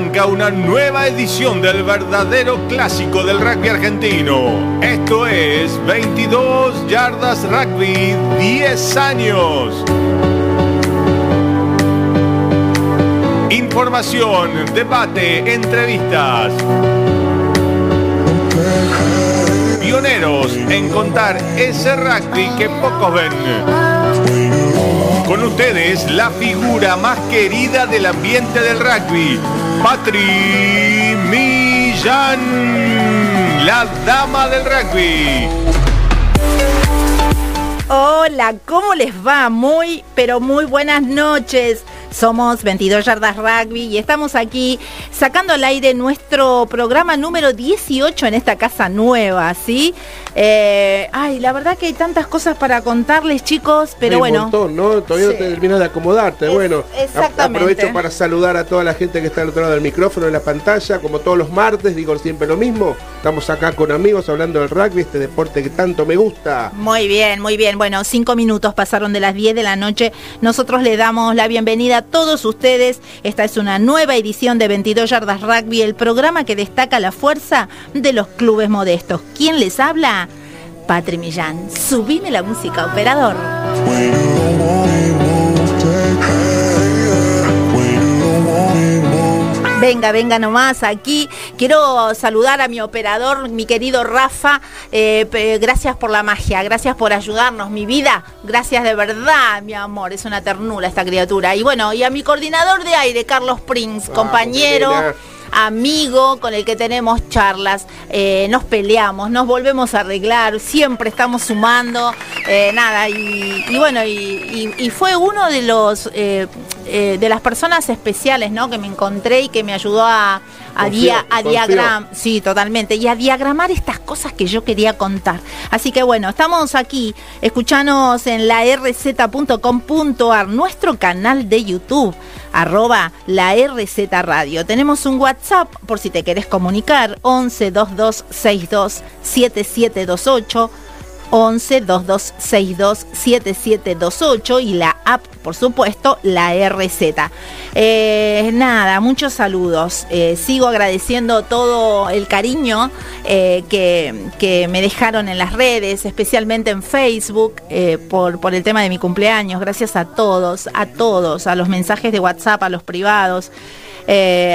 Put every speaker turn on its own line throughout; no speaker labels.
arranca una nueva edición del verdadero clásico del rugby argentino. Esto es 22 Yardas Rugby 10 años. Información, debate, entrevistas. Pioneros en contar ese rugby que pocos ven. Con ustedes, la figura más querida del ambiente del rugby, Patri Millán, la dama del rugby.
Hola, ¿cómo les va? Muy, pero muy buenas noches. Somos 22 Yardas Rugby y estamos aquí sacando al aire nuestro programa número 18 en esta casa nueva, ¿sí? Eh, ay, la verdad que hay tantas cosas para contarles, chicos, pero
Hay
bueno.
Un montón, ¿no? Todavía no te terminas de acomodarte.
Es-
bueno,
exactamente.
aprovecho para saludar a toda la gente que está al otro lado del micrófono, en la pantalla. Como todos los martes, digo siempre lo mismo. Estamos acá con amigos hablando del rugby, este deporte que tanto me gusta.
Muy bien, muy bien. Bueno, cinco minutos pasaron de las 10 de la noche. Nosotros le damos la bienvenida todos ustedes. Esta es una nueva edición de 22 Yardas Rugby, el programa que destaca la fuerza de los clubes modestos. ¿Quién les habla? Patri Millán. Subime la música, operador. Venga, venga nomás aquí. Quiero saludar a mi operador, mi querido Rafa. Eh, gracias por la magia, gracias por ayudarnos, mi vida. Gracias de verdad, mi amor. Es una ternura esta criatura. Y bueno, y a mi coordinador de aire, Carlos Prince, compañero.
nena.
Amigo con el que tenemos charlas, eh, nos peleamos, nos volvemos a arreglar, siempre estamos sumando, eh, nada, y, y bueno, y, y- y fue uno de los eh, eh, de las personas especiales, ¿no? Que me encontré y que me ayudó a, a, dia- a
confió.
diagram- sí, totalmente, y a diagramar estas cosas que yo quería contar. Así que bueno, estamos aquí, escuchanos en la rz.com.ar, nuestro canal de YouTube, arroba la RZ Radio. Tenemos un WhatsApp por si te querés comunicar, 11 22 62 7728. 11 22 62 7728 y la app, por supuesto, la RZ. Eh, nada, muchos saludos. Eh, sigo agradeciendo todo el cariño eh, que, que me dejaron en las redes, especialmente en Facebook, por, por el tema de mi cumpleaños. Gracias a todos, a todos, a los mensajes de WhatsApp, a los privados.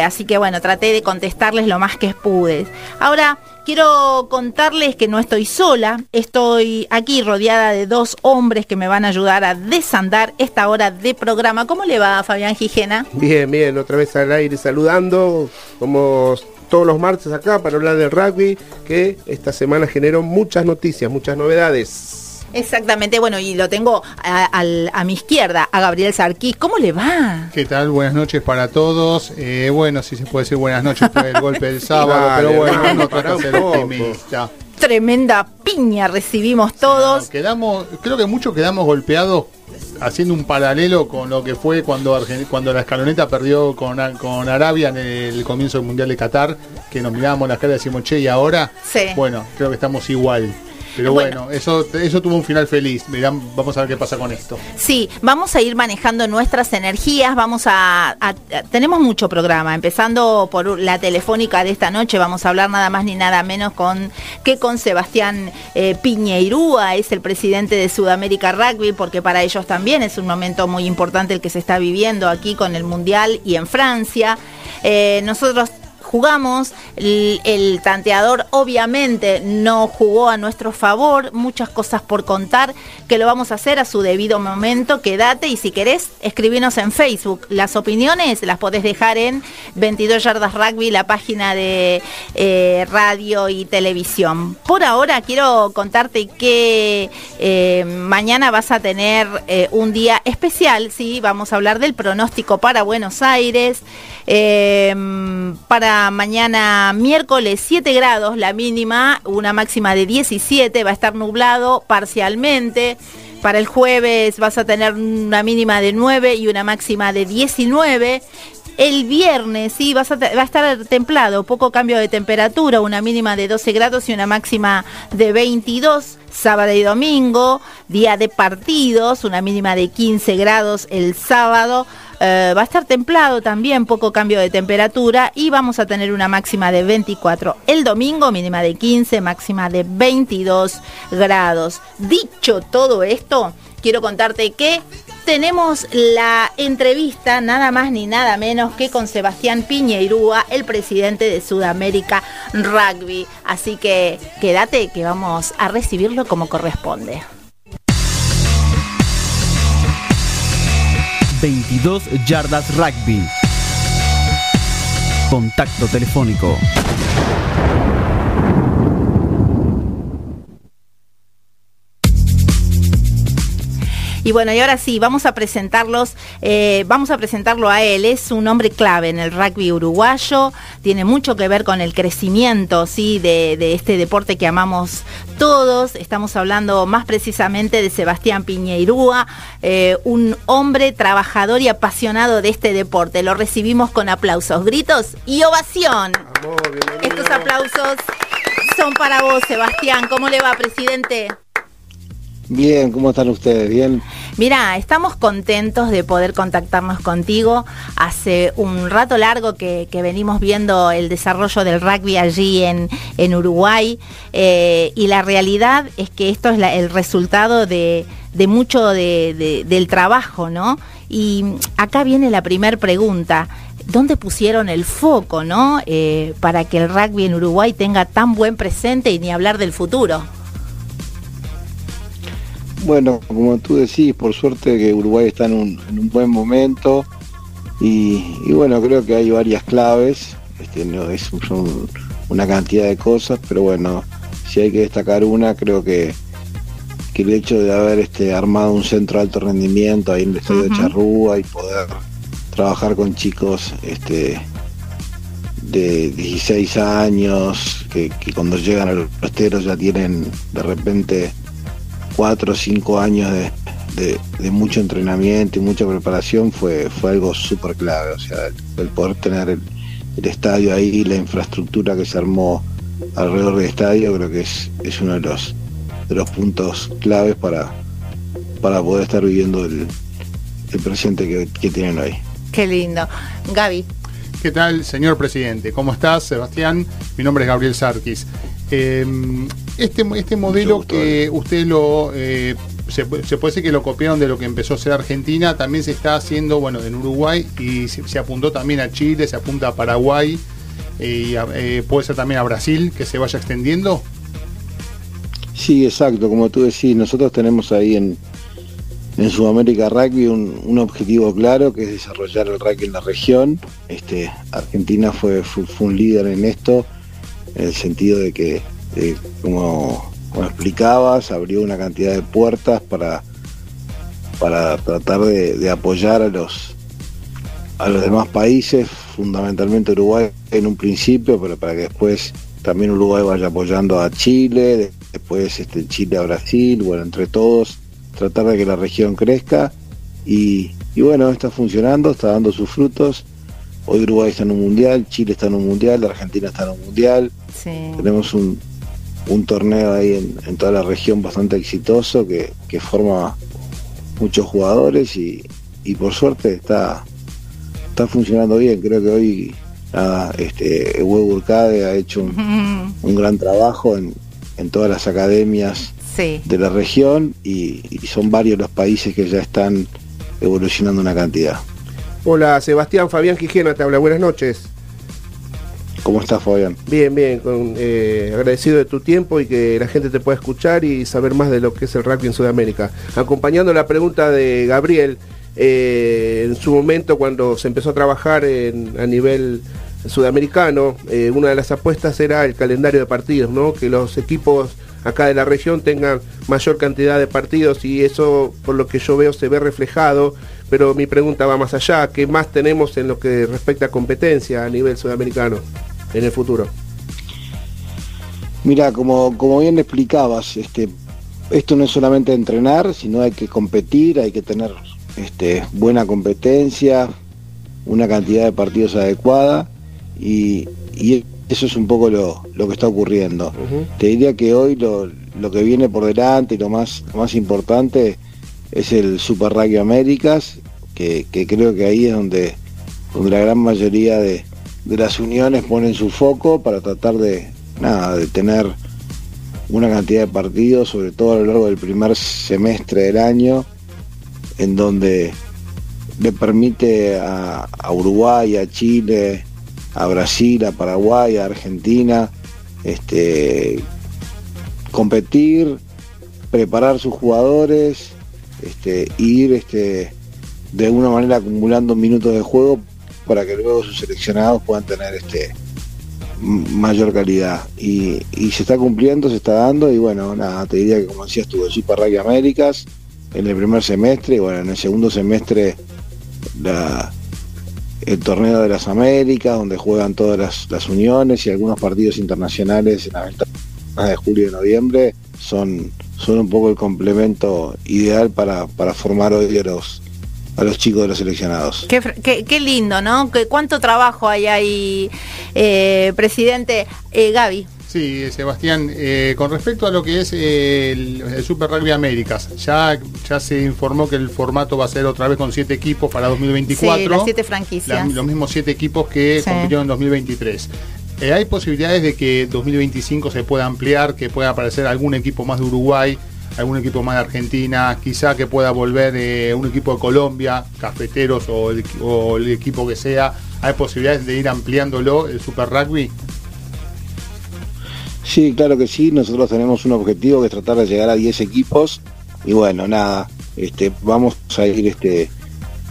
Así que bueno, traté de contestarles lo más que pude. Ahora quiero contarles que no estoy sola, estoy aquí rodeada de dos hombres que me van a ayudar a desandar esta hora de programa. ¿Cómo le va Fabián Gijena?
Bien, bien, otra vez al aire saludando, como todos los martes acá para hablar del rugby, que esta semana generó muchas noticias, muchas novedades.
Exactamente, bueno, y lo tengo a, al- a mi izquierda, a Gabriel Sarquís. ¿Cómo le va?
¿Qué tal? Buenas noches para todos. Eh, bueno, si se puede decir buenas noches por el golpe del sábado, pero bueno, no trata de ser optimista.
Tremenda piña recibimos todos.
Quedamos, creo que muchos quedamos golpeados haciendo un paralelo con lo que fue cuando Argen- cuando la escaloneta perdió con, Arabia en el comienzo del Mundial de Qatar, que nos mirábamos las caras y decimos, che, y ahora,
Sí.
bueno, creo que estamos igual. Pero
Bueno.
bueno, eso, eso tuvo un final feliz. Vamos a ver qué pasa con esto.
Sí, vamos a ir manejando nuestras energías, vamos a, a- a- tenemos mucho programa, empezando por la telefónica de esta noche, vamos a hablar nada más ni nada menos con que con Sebastián eh, Piñeirúa, es el presidente de Sudamérica Rugby, porque para ellos también es un momento muy importante el que se está viviendo aquí con el Mundial y en Francia. Eh, nosotros jugamos, el, tanteador obviamente no jugó a nuestro favor, muchas cosas por contar, que lo vamos a hacer a su debido momento, quédate y si querés escribinos en Facebook, las opiniones las podés dejar en 22 Yardas Rugby, la página de eh, radio y televisión. Por ahora quiero contarte que eh, mañana vas a tener eh, un día especial, sí, vamos a hablar del pronóstico para Buenos Aires. Eh, mañana miércoles 7 grados la mínima, una máxima de 17, va a estar nublado parcialmente. Para el jueves vas a tener una mínima de 9 y una máxima de 19. El viernes, sí, vas a va a estar templado, poco cambio de temperatura, una mínima de 12 grados y una máxima de 22. Sábado y domingo, día de partidos, una mínima de 15 grados el sábado, Eh, va a estar templado también, poco cambio de temperatura y vamos a tener una máxima de 24 el domingo, mínima de 15, máxima de 22 grados. Dicho todo esto, quiero contarte que tenemos la entrevista nada más ni nada menos que con Sebastián Piñeirúa, el presidente de Sudamérica Rugby. Así que quédate que vamos a recibirlo como corresponde.
22 yardas rugby. Contacto telefónico
Y bueno, y ahora sí, vamos a presentarlos, eh, vamos a presentarlo a él. Es un hombre clave en el rugby uruguayo, tiene mucho que ver con el crecimiento, sí, de, este deporte que amamos todos. Estamos hablando más precisamente de Sebastián Piñeirúa, eh, un hombre trabajador y apasionado de este deporte. Lo recibimos con aplausos, gritos y ovación. Estos aplausos son para vos, Sebastián. ¿Cómo le va, presidente?
Bien, ¿cómo están ustedes? Bien.
Mira, estamos contentos de poder contactarnos contigo. Hace un rato largo que, venimos viendo el desarrollo del rugby allí en, Uruguay eh, y la realidad es que esto es el resultado de, mucho del trabajo, ¿no? Y acá viene la primera pregunta. ¿Dónde pusieron el foco, no? Eh, para que el rugby en Uruguay tenga tan buen presente y ni hablar del futuro.
Bueno, como tú decís, por suerte que Uruguay está en un, buen momento y, bueno, creo que hay varias claves, este, no es son una cantidad de cosas, pero bueno, si hay que destacar una, creo que, que el hecho de haber este, armado un centro de alto rendimiento ahí en el estadio de Charrúa y poder trabajar con chicos este, de 16 años, que, que cuando llegan a los esteros ya tienen de repente cuatro o cinco años de, mucho entrenamiento y mucha preparación fue, fue algo súper clave. O sea, el, poder tener el, estadio ahí, la infraestructura que se armó alrededor del estadio, creo que es, es uno de los, de los puntos claves para, para poder estar viviendo el, presente que, tienen hoy.
Qué lindo. Gaby.
¿Qué tal, señor presidente? ¿Cómo estás, Sebastián? Mi nombre es Gabriel Sarkis. Em, este, este modelo que usted lo eh, se, puede decir que lo copiaron de lo que empezó a ser Argentina, también se está haciendo bueno en Uruguay y se, apuntó también a Chile, se apunta a Paraguay y eh, puede ser también a Brasil que se vaya extendiendo.
Sí, exacto, como tú decís, nosotros tenemos ahí en, en Sudamérica Rugby un, objetivo claro que es desarrollar el rugby en la región. Este, Argentina fue, fue un líder en esto en el sentido de que, como, explicabas, abrió una cantidad de puertas para, para tratar de, apoyar a los, a los demás países, fundamentalmente Uruguay en un principio, pero para que después también Uruguay vaya apoyando a Chile, después este, Chile a Brasil, bueno, entre todos, tratar de que la región crezca y, y bueno, está funcionando, está dando sus frutos. Hoy Uruguay está en un mundial, Chile está en un mundial, Argentina está en un mundial. Tenemos un, torneo ahí en, toda la región bastante exitoso que, forma muchos jugadores y, por suerte está, está funcionando bien. Creo que hoy este, Urcade ha hecho un, gran trabajo en, todas las academias de la región y, son varios los países que ya están evolucionando una cantidad.
Hola Sebastián, Fabián Quijena te habla, buenas noches.
¿Cómo estás, Fabián?
Bien, bien, eh, agradecido de tu tiempo y que la gente te pueda escuchar y saber más de lo que es el rugby en Sudamérica. Acompañando la pregunta de Gabriel, eh, en su momento cuando se empezó a trabajar a nivel sudamericano, eh, una de las apuestas era el calendario de partidos, ¿no? Que los equipos acá de la región tengan mayor cantidad de partidos y eso, por lo que yo veo, se ve reflejado. Pero mi pregunta va más allá, ¿qué más tenemos en lo que respecta a competencia a nivel sudamericano? En el futuro?
Mira, como, como bien explicabas, este, esto no es solamente entrenar, sino hay que competir, hay que tener este, buena competencia, una cantidad de partidos adecuada y, eso es un poco lo, que está ocurriendo. Te diría que hoy lo, lo, que viene por delante y lo más, más importante es el Super Rugby Américas, que, que creo que ahí es donde, donde la gran mayoría de, de las uniones ponen su foco para tratar de, nada, de tener una cantidad de partidos, sobre todo a lo largo del primer semestre del año, en donde le permite a, Uruguay, a Chile, a Brasil, a Paraguay, a Argentina, este, competir, preparar sus jugadores, este, ir este, de alguna manera acumulando minutos de juego para que luego sus seleccionados puedan tener este mayor calidad. Y, se está cumpliendo, se está dando, y bueno, nada, te diría que como decías tú, el Super Rugby Américas en el primer semestre, y bueno, en el segundo semestre el torneo de las Américas, donde juegan todas las, las uniones y algunos partidos internacionales en la ventana de julio y noviembre, son, son un poco el complemento ideal para, para formar hoy a los, a los chicos de los seleccionados.
Qué, fr- qué- qué lindo, ¿no? Que cuánto trabajo hay ahí, eh, presidente eh, Gaby.
Sí, Sebastián, eh, con respecto a lo que es eh, el, el Super Rugby Américas, ya, ya se informó que el formato va a ser otra vez con siete equipos para 2024.
Sí, las siete franquicias.
La- los mismos siete equipos que
Sí.
compitieron en 2023. Eh, ¿Hay posibilidades de que 2025 se pueda ampliar, que pueda aparecer algún equipo más de Uruguay, algún equipo más de Argentina, quizá que pueda volver un equipo de Colombia, Cafeteros o el, o el equipo que sea? ¿Hay posibilidades de ir ampliándolo, el Super Rugby?
Sí, claro que sí, nosotros tenemos un objetivo que es tratar de llegar a 10 equipos y bueno, nada, este, vamos a ir este,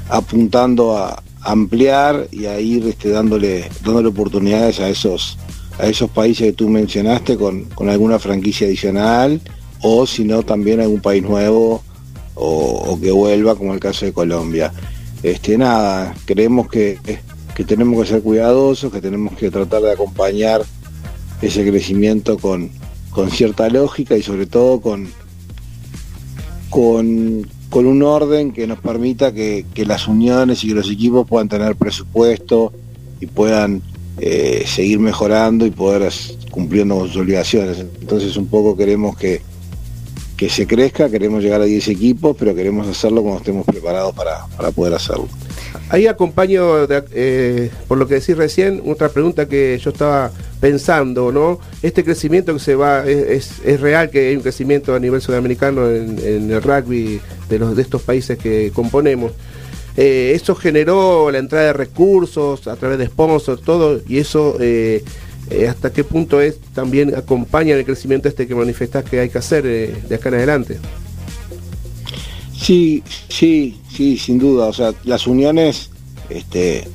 apuntando a ampliar y a ir este, dándole, dándole oportunidades a esos, a esos países que tú mencionaste con, con alguna franquicia adicional o si no también algún país nuevo o, que vuelva como el caso de Colombia. Este, nada, creemos que, que tenemos que ser cuidadosos, que tenemos que tratar de acompañar ese crecimiento con, con cierta lógica y sobre todo con, con, con un orden que nos permita que, que las uniones y que los equipos puedan tener presupuesto y puedan eh, seguir mejorando y poder con sus obligaciones. Entonces un poco queremos que, que se crezca, queremos llegar a 10 equipos, pero queremos hacerlo cuando estemos preparados para, para poder hacerlo.
Ahí acompaño, de- eh, por lo que decís recién, otra pregunta que yo estaba pensando, ¿no? Este crecimiento que se va, es, es- real que hay un crecimiento a nivel sudamericano en, en el rugby de, los, de estos países que componemos. Eh, eso generó la entrada de recursos a través de sponsors, todo, y eso eh, eh, hasta qué punto es también acompaña el crecimiento este que manifestás que hay que hacer eh, de acá en adelante.
Sí, sí, sí, sin duda. O sea, las uniones, este,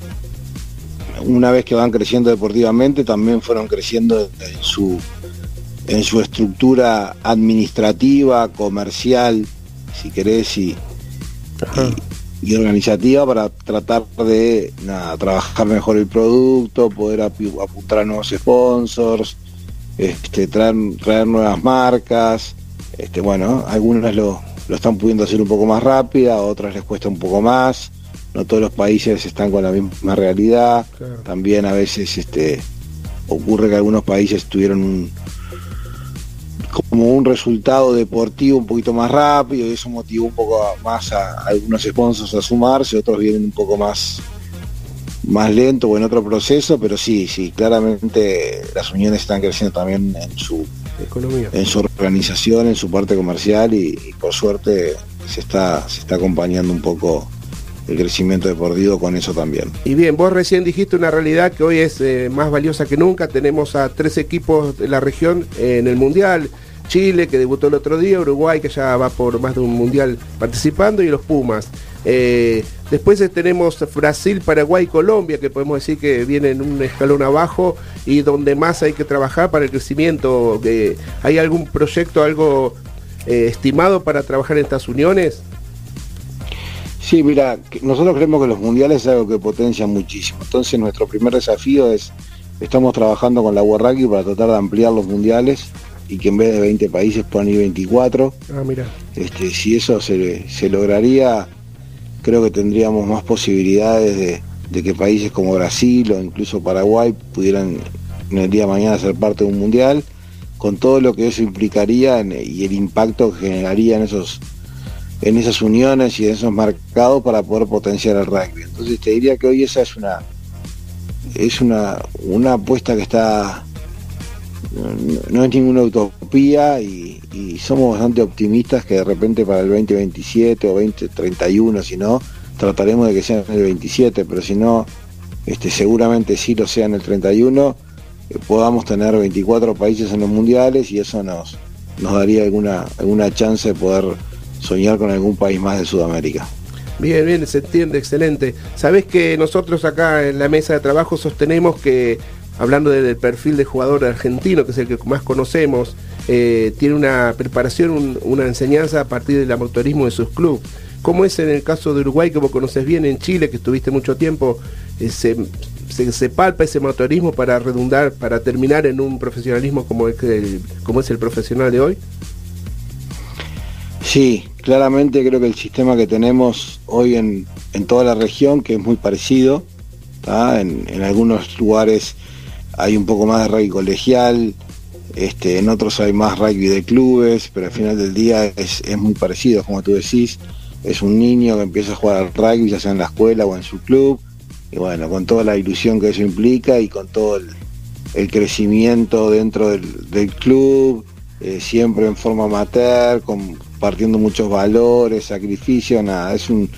una vez que van creciendo deportivamente, también fueron creciendo en su, en su estructura administrativa, comercial, si querés, y, y, organizativa para tratar de nada, trabajar mejor el producto, poder api- apuntar a nuevos sponsors, este, traer, traer nuevas marcas. Este, bueno, algunas lo, lo están pudiendo hacer un poco más rápida, a otras les cuesta un poco más. No todos los países están con la misma realidad.
Claro.
También a veces este, ocurre que algunos países tuvieron un, como un resultado deportivo un poquito más rápido y eso motivó un poco más a, a algunos sponsors a sumarse, otros vienen un poco más más lento o en otro proceso, pero sí, sí, claramente las uniones están creciendo también en su
Economía.
en su organización, en su parte comercial y, y por suerte se está se está acompañando un poco el crecimiento deportivo con eso también.
Y bien, vos recién dijiste una realidad que hoy es eh, más valiosa que nunca. Tenemos a tres equipos de la región en el Mundial. Chile, que debutó el otro día, Uruguay, que ya va por más de un Mundial participando, y los Pumas. Eh, después tenemos Brasil, Paraguay, Colombia, que podemos decir que vienen un escalón abajo y donde más hay que trabajar para el crecimiento. Eh, ¿Hay algún proyecto, algo estimado para trabajar en estas uniones?
Sí, mira, nosotros creemos que los mundiales es algo que potencia muchísimo. Entonces nuestro primer desafío es, estamos trabajando con la Rugby para tratar de ampliar los mundiales y que en vez de 20 países puedan ir 24.
Ah, mira.
Este, si eso se, se lograría, creo que tendríamos más posibilidades de, de que países como Brasil o incluso Paraguay pudieran en el día de mañana ser parte de un mundial, con todo lo que eso implicaría y el impacto que generaría en esos en esas uniones y en esos mercados para poder potenciar el rugby. Entonces te diría que hoy esa es una es una, una apuesta que está no, es ninguna utopía y, somos bastante optimistas que de repente para el 2027 o 2031 si no trataremos de que sea en el 27 pero si no este seguramente sí lo sea en el 31 eh, podamos tener 24 países en los mundiales y eso nos nos daría alguna alguna chance de poder soñar con algún país más de Sudamérica.
Bien, bien, se entiende, excelente. Sabes que nosotros acá en la mesa de trabajo sostenemos que, hablando del perfil de jugador argentino, que es el que más conocemos, eh, tiene una preparación, una enseñanza a partir del amotorismo de sus clubes. ¿Cómo es en el caso de Uruguay, que vos conoces bien, en Chile, que estuviste mucho tiempo, eh, se, se, palpa ese motorismo para redundar, para terminar en un profesionalismo como, el, como es el profesional de hoy?
Sí, claramente creo que el sistema que tenemos hoy en, toda la región, que es muy parecido, en, algunos lugares hay un poco más de rugby colegial, este, en otros hay más rugby de clubes, pero al final del día es, muy parecido, como tú decís, es un niño que empieza a jugar al rugby, ya sea en la escuela o en su club, y bueno, con toda la ilusión que eso implica y con todo el, crecimiento dentro del, club, eh, siempre en forma amateur, con, partiendo muchos valores, sacrificios, nada, es un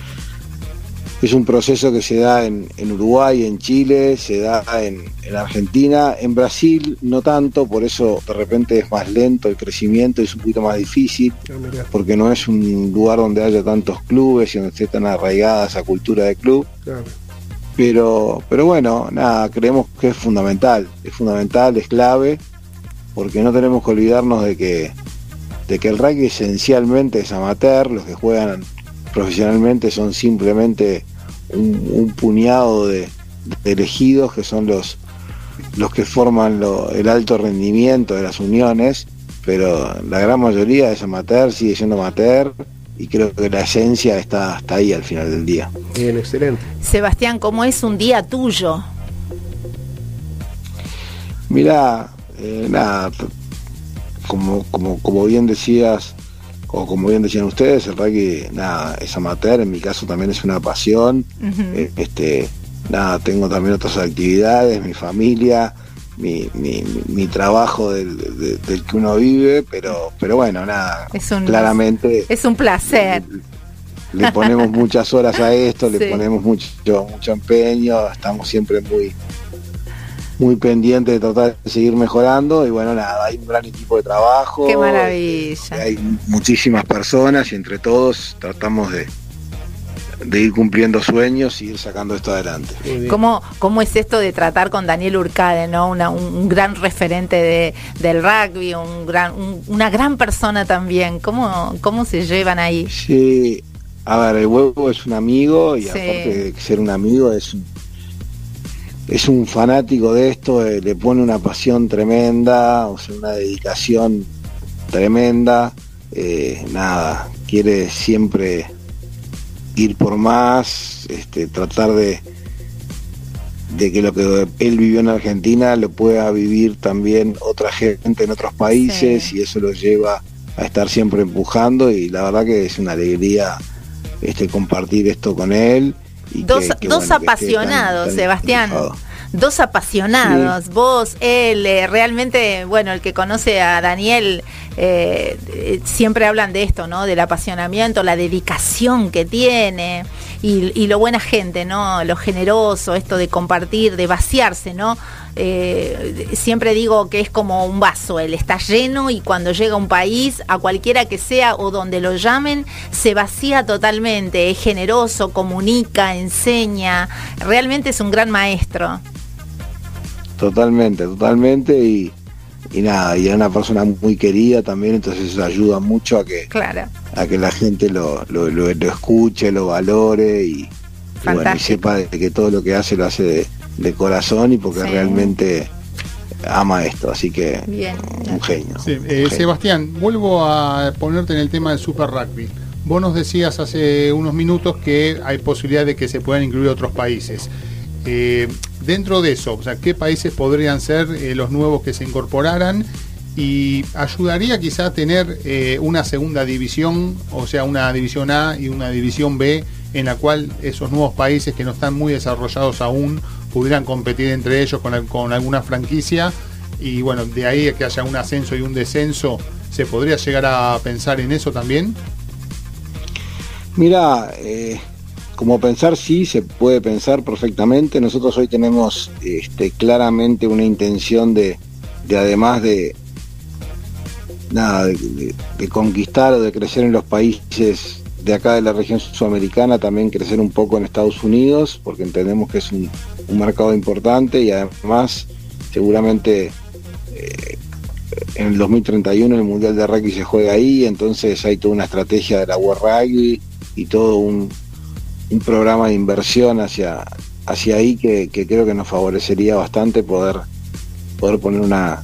es un proceso que se da en, Uruguay, en Chile, se da en, Argentina, en Brasil no tanto, por eso de repente es más lento el crecimiento, es un poquito más difícil, ah, porque no es un lugar donde haya tantos clubes y donde esté tan arraigada esa cultura de club. Pero, pero bueno, nada, creemos que es fundamental, es fundamental, es clave, porque no tenemos que olvidarnos de que de que el rugby esencialmente es amateur, los que juegan profesionalmente son simplemente un, puñado de, elegidos que son los, los que forman el alto rendimiento de las uniones, pero la gran mayoría es amateur, sigue siendo amateur y creo que la esencia está hasta ahí al final del día.
Bien, excelente.
Sebastián, ¿cómo es un día tuyo?
Mira, eh, nada, como, como, como bien decías, o como bien decían ustedes, el rugby nada, es amateur, en mi caso también es una pasión. Eh, este, nada, tengo también otras actividades, mi familia, mi, mi, trabajo del, que uno vive, pero, pero bueno, nada, claramente.
Es un placer.
Le, ponemos muchas horas a esto, le ponemos mucho, mucho empeño, estamos siempre muy muy pendiente de tratar de seguir mejorando y bueno, nada, hay un gran equipo de trabajo.
Qué maravilla.
Hay muchísimas personas y entre todos tratamos de, de ir cumpliendo sueños y ir sacando esto adelante.
¿Cómo, ¿Cómo es esto de tratar con Daniel Urcade, ¿no? un, gran referente de, del rugby, un gran, una gran persona también? ¿Cómo, ¿Cómo se llevan ahí?
Sí, a ver, el huevo es un amigo y aparte de ser un amigo es un es un fanático de esto, eh, le pone una pasión tremenda, o sea, una dedicación tremenda, eh, nada, quiere siempre ir por más, este, tratar de, de que lo que él vivió en Argentina lo pueda vivir también otra gente en otros países y eso lo lleva a estar siempre empujando y la verdad que es una alegría este compartir esto con él
dos, dos apasionados, Sebastián. Dos apasionados, vos, él, eh, realmente, bueno, el que conoce a Daniel, eh, siempre hablan de esto, ¿no? Del apasionamiento, la dedicación que tiene y, lo buena gente, ¿no? Lo generoso, esto de compartir, de vaciarse, ¿no? Eh, siempre digo que es como un vaso, él está lleno y cuando llega a un país, a cualquiera que sea o donde lo llamen, se vacía totalmente, es generoso, comunica, enseña, realmente es un gran maestro.
Totalmente, totalmente y y nada, y es una persona muy querida también, entonces eso ayuda mucho a que, a que la gente lo, lo, lo, escuche, lo valore y, sepa de que todo lo que hace lo hace de, corazón y porque realmente ama esto, así que un genio.
Eh, Sebastián, vuelvo a ponerte en el tema del Super Rugby. Vos nos decías hace unos minutos que hay posibilidad de que se puedan incluir otros países. Eh, dentro de eso, o sea, ¿qué países podrían ser eh, los nuevos que se incorporaran? y ayudaría quizá a tener eh, una segunda división, o sea, una división A y una división B, en la cual esos nuevos países que no están muy desarrollados aún pudieran competir entre ellos con, alguna franquicia y bueno, de ahí que haya un ascenso y un descenso, ¿se podría llegar a pensar en eso también?
Mira, como pensar sí, se puede pensar perfectamente. Nosotros hoy tenemos este, claramente una intención de, de además de, nada, de, conquistar o de crecer en los países de acá de la región sudamericana, también crecer un poco en Estados Unidos, porque entendemos que es un, mercado importante y además seguramente eh, en el 2031 el Mundial de Rugby se juega ahí, entonces hay toda una estrategia de la World Rugby y todo un, programa de inversión hacia, hacia ahí que, creo que nos favorecería bastante poder, poder poner una,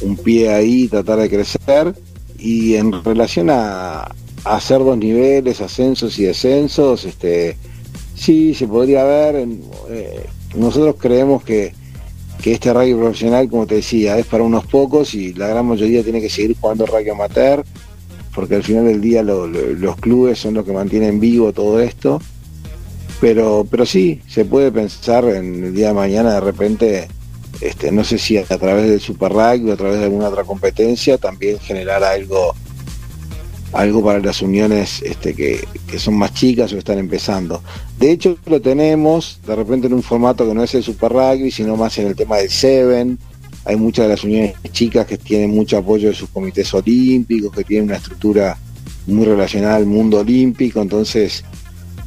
un pie ahí tratar de crecer. Y en relación a, hacer dos niveles, ascensos y descensos, este, sí, se podría ver. Eh, nosotros creemos que, que este rugby profesional, como te decía, es para unos pocos y la gran mayoría tiene que seguir jugando rugby amateur, porque al final del día los clubes son los que mantienen vivo todo esto. Pero, pero sí, se puede pensar en el día de mañana de repente este, no sé si a través del Super Rugby o a través de alguna otra competencia también generar algo algo para las uniones este, que, son más chicas o están empezando. De hecho, lo tenemos de repente en un formato que no es el Super Rugby, sino más en el tema del Seven. Hay muchas de las uniones chicas que tienen mucho apoyo de sus comités olímpicos, que tienen una estructura muy relacionada al mundo olímpico, entonces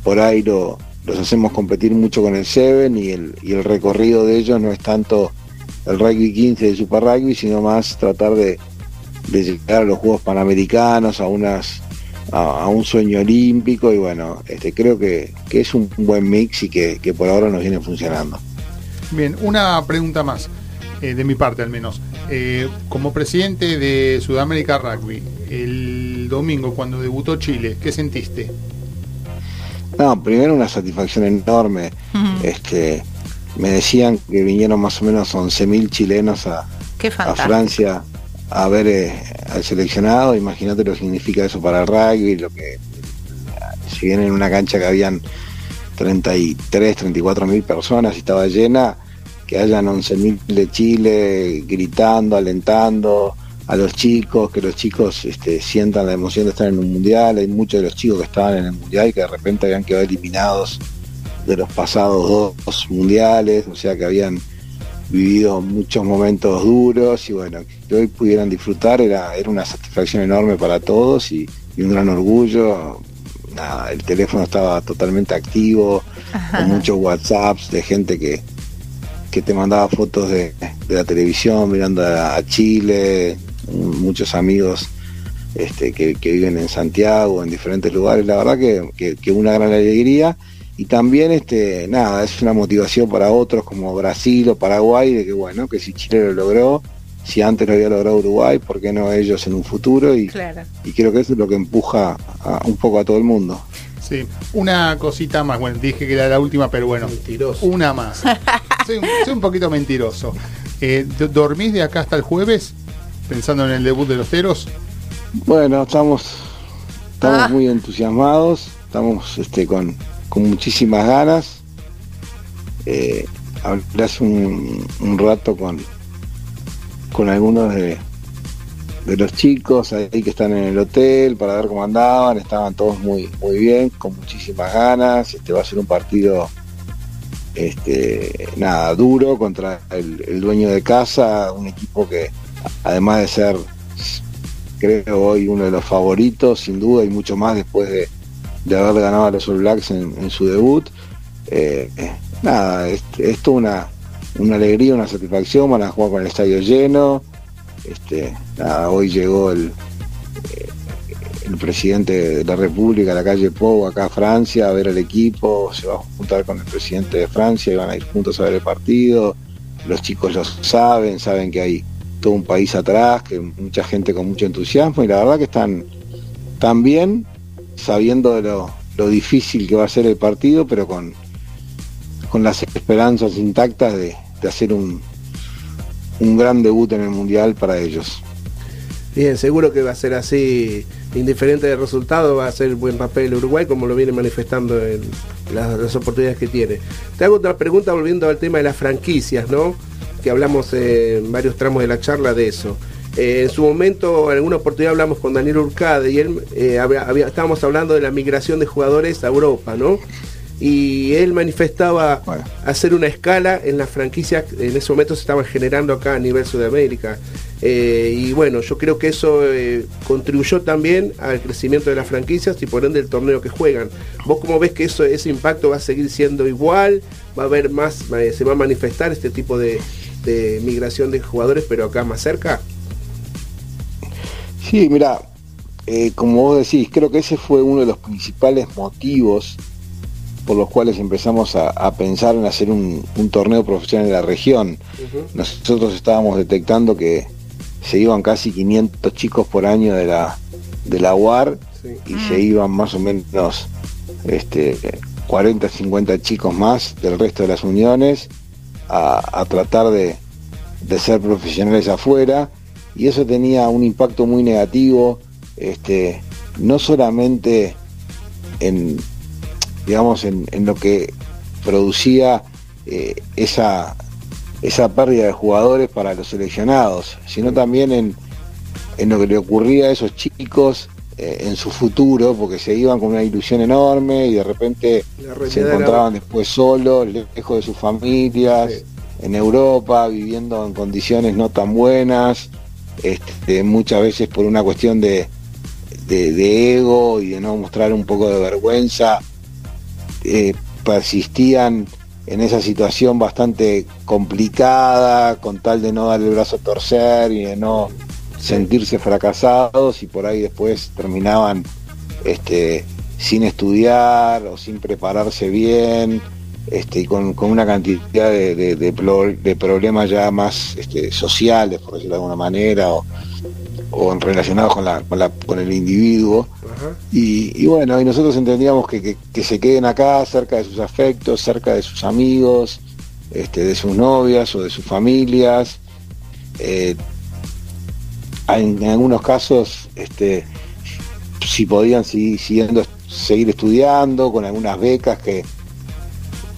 por ahí lo, los hacemos competir mucho con el Seven y el, recorrido de ellos no es tanto el rugby 15 de Super Rugby, sino más tratar de, llegar a los Juegos Panamericanos, a, un sueño olímpico y bueno, este creo que, es un buen mix y que, por ahora nos viene funcionando.
Bien, una pregunta más, eh, de mi parte al menos. Eh, como presidente de Sudamérica Rugby, el domingo cuando debutó Chile, ¿qué sentiste?
No, primero una satisfacción enorme. Este me decían que vinieron más o menos 11.000 chilenos a, a, Francia a ver eh, al seleccionado. Imagínate lo que significa eso para el rugby, lo que si bien en una cancha que habían 33, 34 mil personas y estaba llena, que hayan 11.000 de Chile gritando, alentando a los chicos, que los chicos este, sientan la emoción de estar en un mundial. Hay muchos de los chicos que estaban en el mundial que de repente habían quedado eliminados de los pasados dos mundiales, o sea que habían vivido muchos momentos duros y bueno, que hoy pudieran disfrutar era, era una satisfacción enorme para todos y, un gran orgullo. Nada, el teléfono estaba totalmente activo, con muchos WhatsApps de gente que, que te mandaba fotos de, la televisión mirando a, Chile, muchos amigos este, que, viven en Santiago, en diferentes lugares, la verdad que, que una gran alegría. Y también este nada es una motivación para otros como Brasil o Paraguay de que bueno que si Chile lo logró si antes lo había logrado Uruguay por qué no ellos en un futuro y, y creo que eso es lo que empuja un poco a todo el mundo.
Sí una cosita más bueno dije que era la última pero bueno
mentiroso.
una más. Soy, un poquito mentiroso. Eh, dormís de acá hasta el jueves pensando en el debut de los Teros
bueno estamos estamos ah. muy entusiasmados estamos este con con muchísimas ganas. Eh, hace un, rato con, con algunos de, de los chicos ahí que están en el hotel para ver cómo andaban, estaban todos muy, muy bien, con muchísimas ganas. Este va a ser un partido este, nada, duro contra el, el dueño de casa, un equipo que además de ser creo hoy uno de los favoritos, sin duda, y mucho más después de, haber ganado a los All Blacks en, su debut. Eh, nada, es, es una, una alegría, una satisfacción, van a jugar con el estadio lleno. Este, hoy llegó el, eh, el presidente de la República a la calle Pou, acá a Francia, a ver el equipo, se va a juntar con el presidente de Francia y van a ir juntos a ver el partido. Los chicos lo saben, saben que hay un país atrás, que mucha gente con mucho entusiasmo y la verdad que están tan bien sabiendo de lo, difícil que va a ser el partido, pero con, con las esperanzas intactas de, hacer un, un gran debut en el Mundial para ellos.
Bien, seguro que va a ser así, indiferente del resultado, va a ser buen papel Uruguay, como lo viene manifestando en las, las oportunidades que tiene. Te hago otra pregunta volviendo al tema de las franquicias, ¿no? Que hablamos en varios tramos de la charla de eso. Eh, en su momento, en alguna oportunidad hablamos con Daniel Urcade y él eh, había- había- estábamos hablando de la migración de jugadores a Europa, ¿no? Y él manifestaba
Bueno.
hacer una escala en las franquicias que en ese momento se estaban generando acá a nivel Sudamérica. Eh, y bueno, yo creo que eso eh, contribuyó también al crecimiento de las franquicias y por ende el torneo que juegan. ¿Vos cómo ves que eso, ese impacto va a seguir siendo igual? ¿Va a haber más, eh, se va a manifestar este tipo de, de migración de jugadores pero acá más cerca?
Sí, mira, eh, como vos decís, creo que ese fue uno de los principales motivos por los cuales empezamos a, a pensar en hacer un, un torneo profesional en la región. Nosotros estábamos detectando que se iban casi 500 chicos por año de la, de la UAR
Sí.
y se iban más o menos este, 40, 50 chicos más del resto de las uniones a, tratar de, ser profesionales afuera y eso tenía un impacto muy negativo, este, no solamente en, digamos, en, en lo que producía eh, esa, esa pérdida de jugadores para los seleccionados, sino también en, en lo que le ocurría a esos chicos eh, en su futuro, porque se iban con una ilusión enorme y de repente se
era
encontraban después solos, lejos de sus familias,
Sí.
en Europa, viviendo en condiciones no tan buenas, este, muchas veces por una cuestión de, de- de ego y de no mostrar un poco de vergüenza, eh, persistían en esa situación bastante complicada, con tal de no dar el brazo a torcer y de no sentirse fracasados y por ahí después terminaban este, sin estudiar o sin prepararse bien este, y con, con una cantidad de, de- de problemas ya más este, sociales, por decirlo de alguna manera, o, o relacionados con, la, con, la- con el individuo. Y, y bueno, y nosotros entendíamos que, que- que se queden acá, cerca de sus afectos, cerca de sus amigos, este, de sus novias o de sus familias. Eh, en, algunos casos, este, si podían seguir, siguiendo, seguir estudiando, con algunas becas que,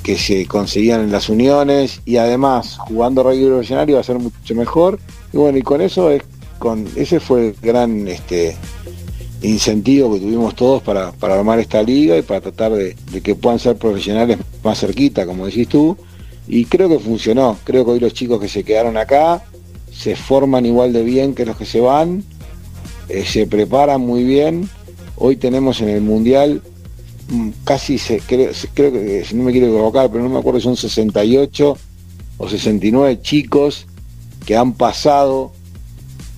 que se conseguían en las uniones, y además jugando rugby profesional iba a ser mucho mejor. Y bueno, y con eso es con ese fue el gran este incentivo que tuvimos todos para, para armar esta liga y para tratar de, de que puedan ser profesionales más cerquita, como decís tú. Y creo que funcionó. Creo que hoy los chicos que se quedaron acá se forman igual de bien que los que se van, eh, se preparan muy bien. Hoy tenemos en el Mundial mm, casi, se, creo, que, si no me quiero equivocar, pero no me acuerdo, son 68 o 69 chicos que han pasado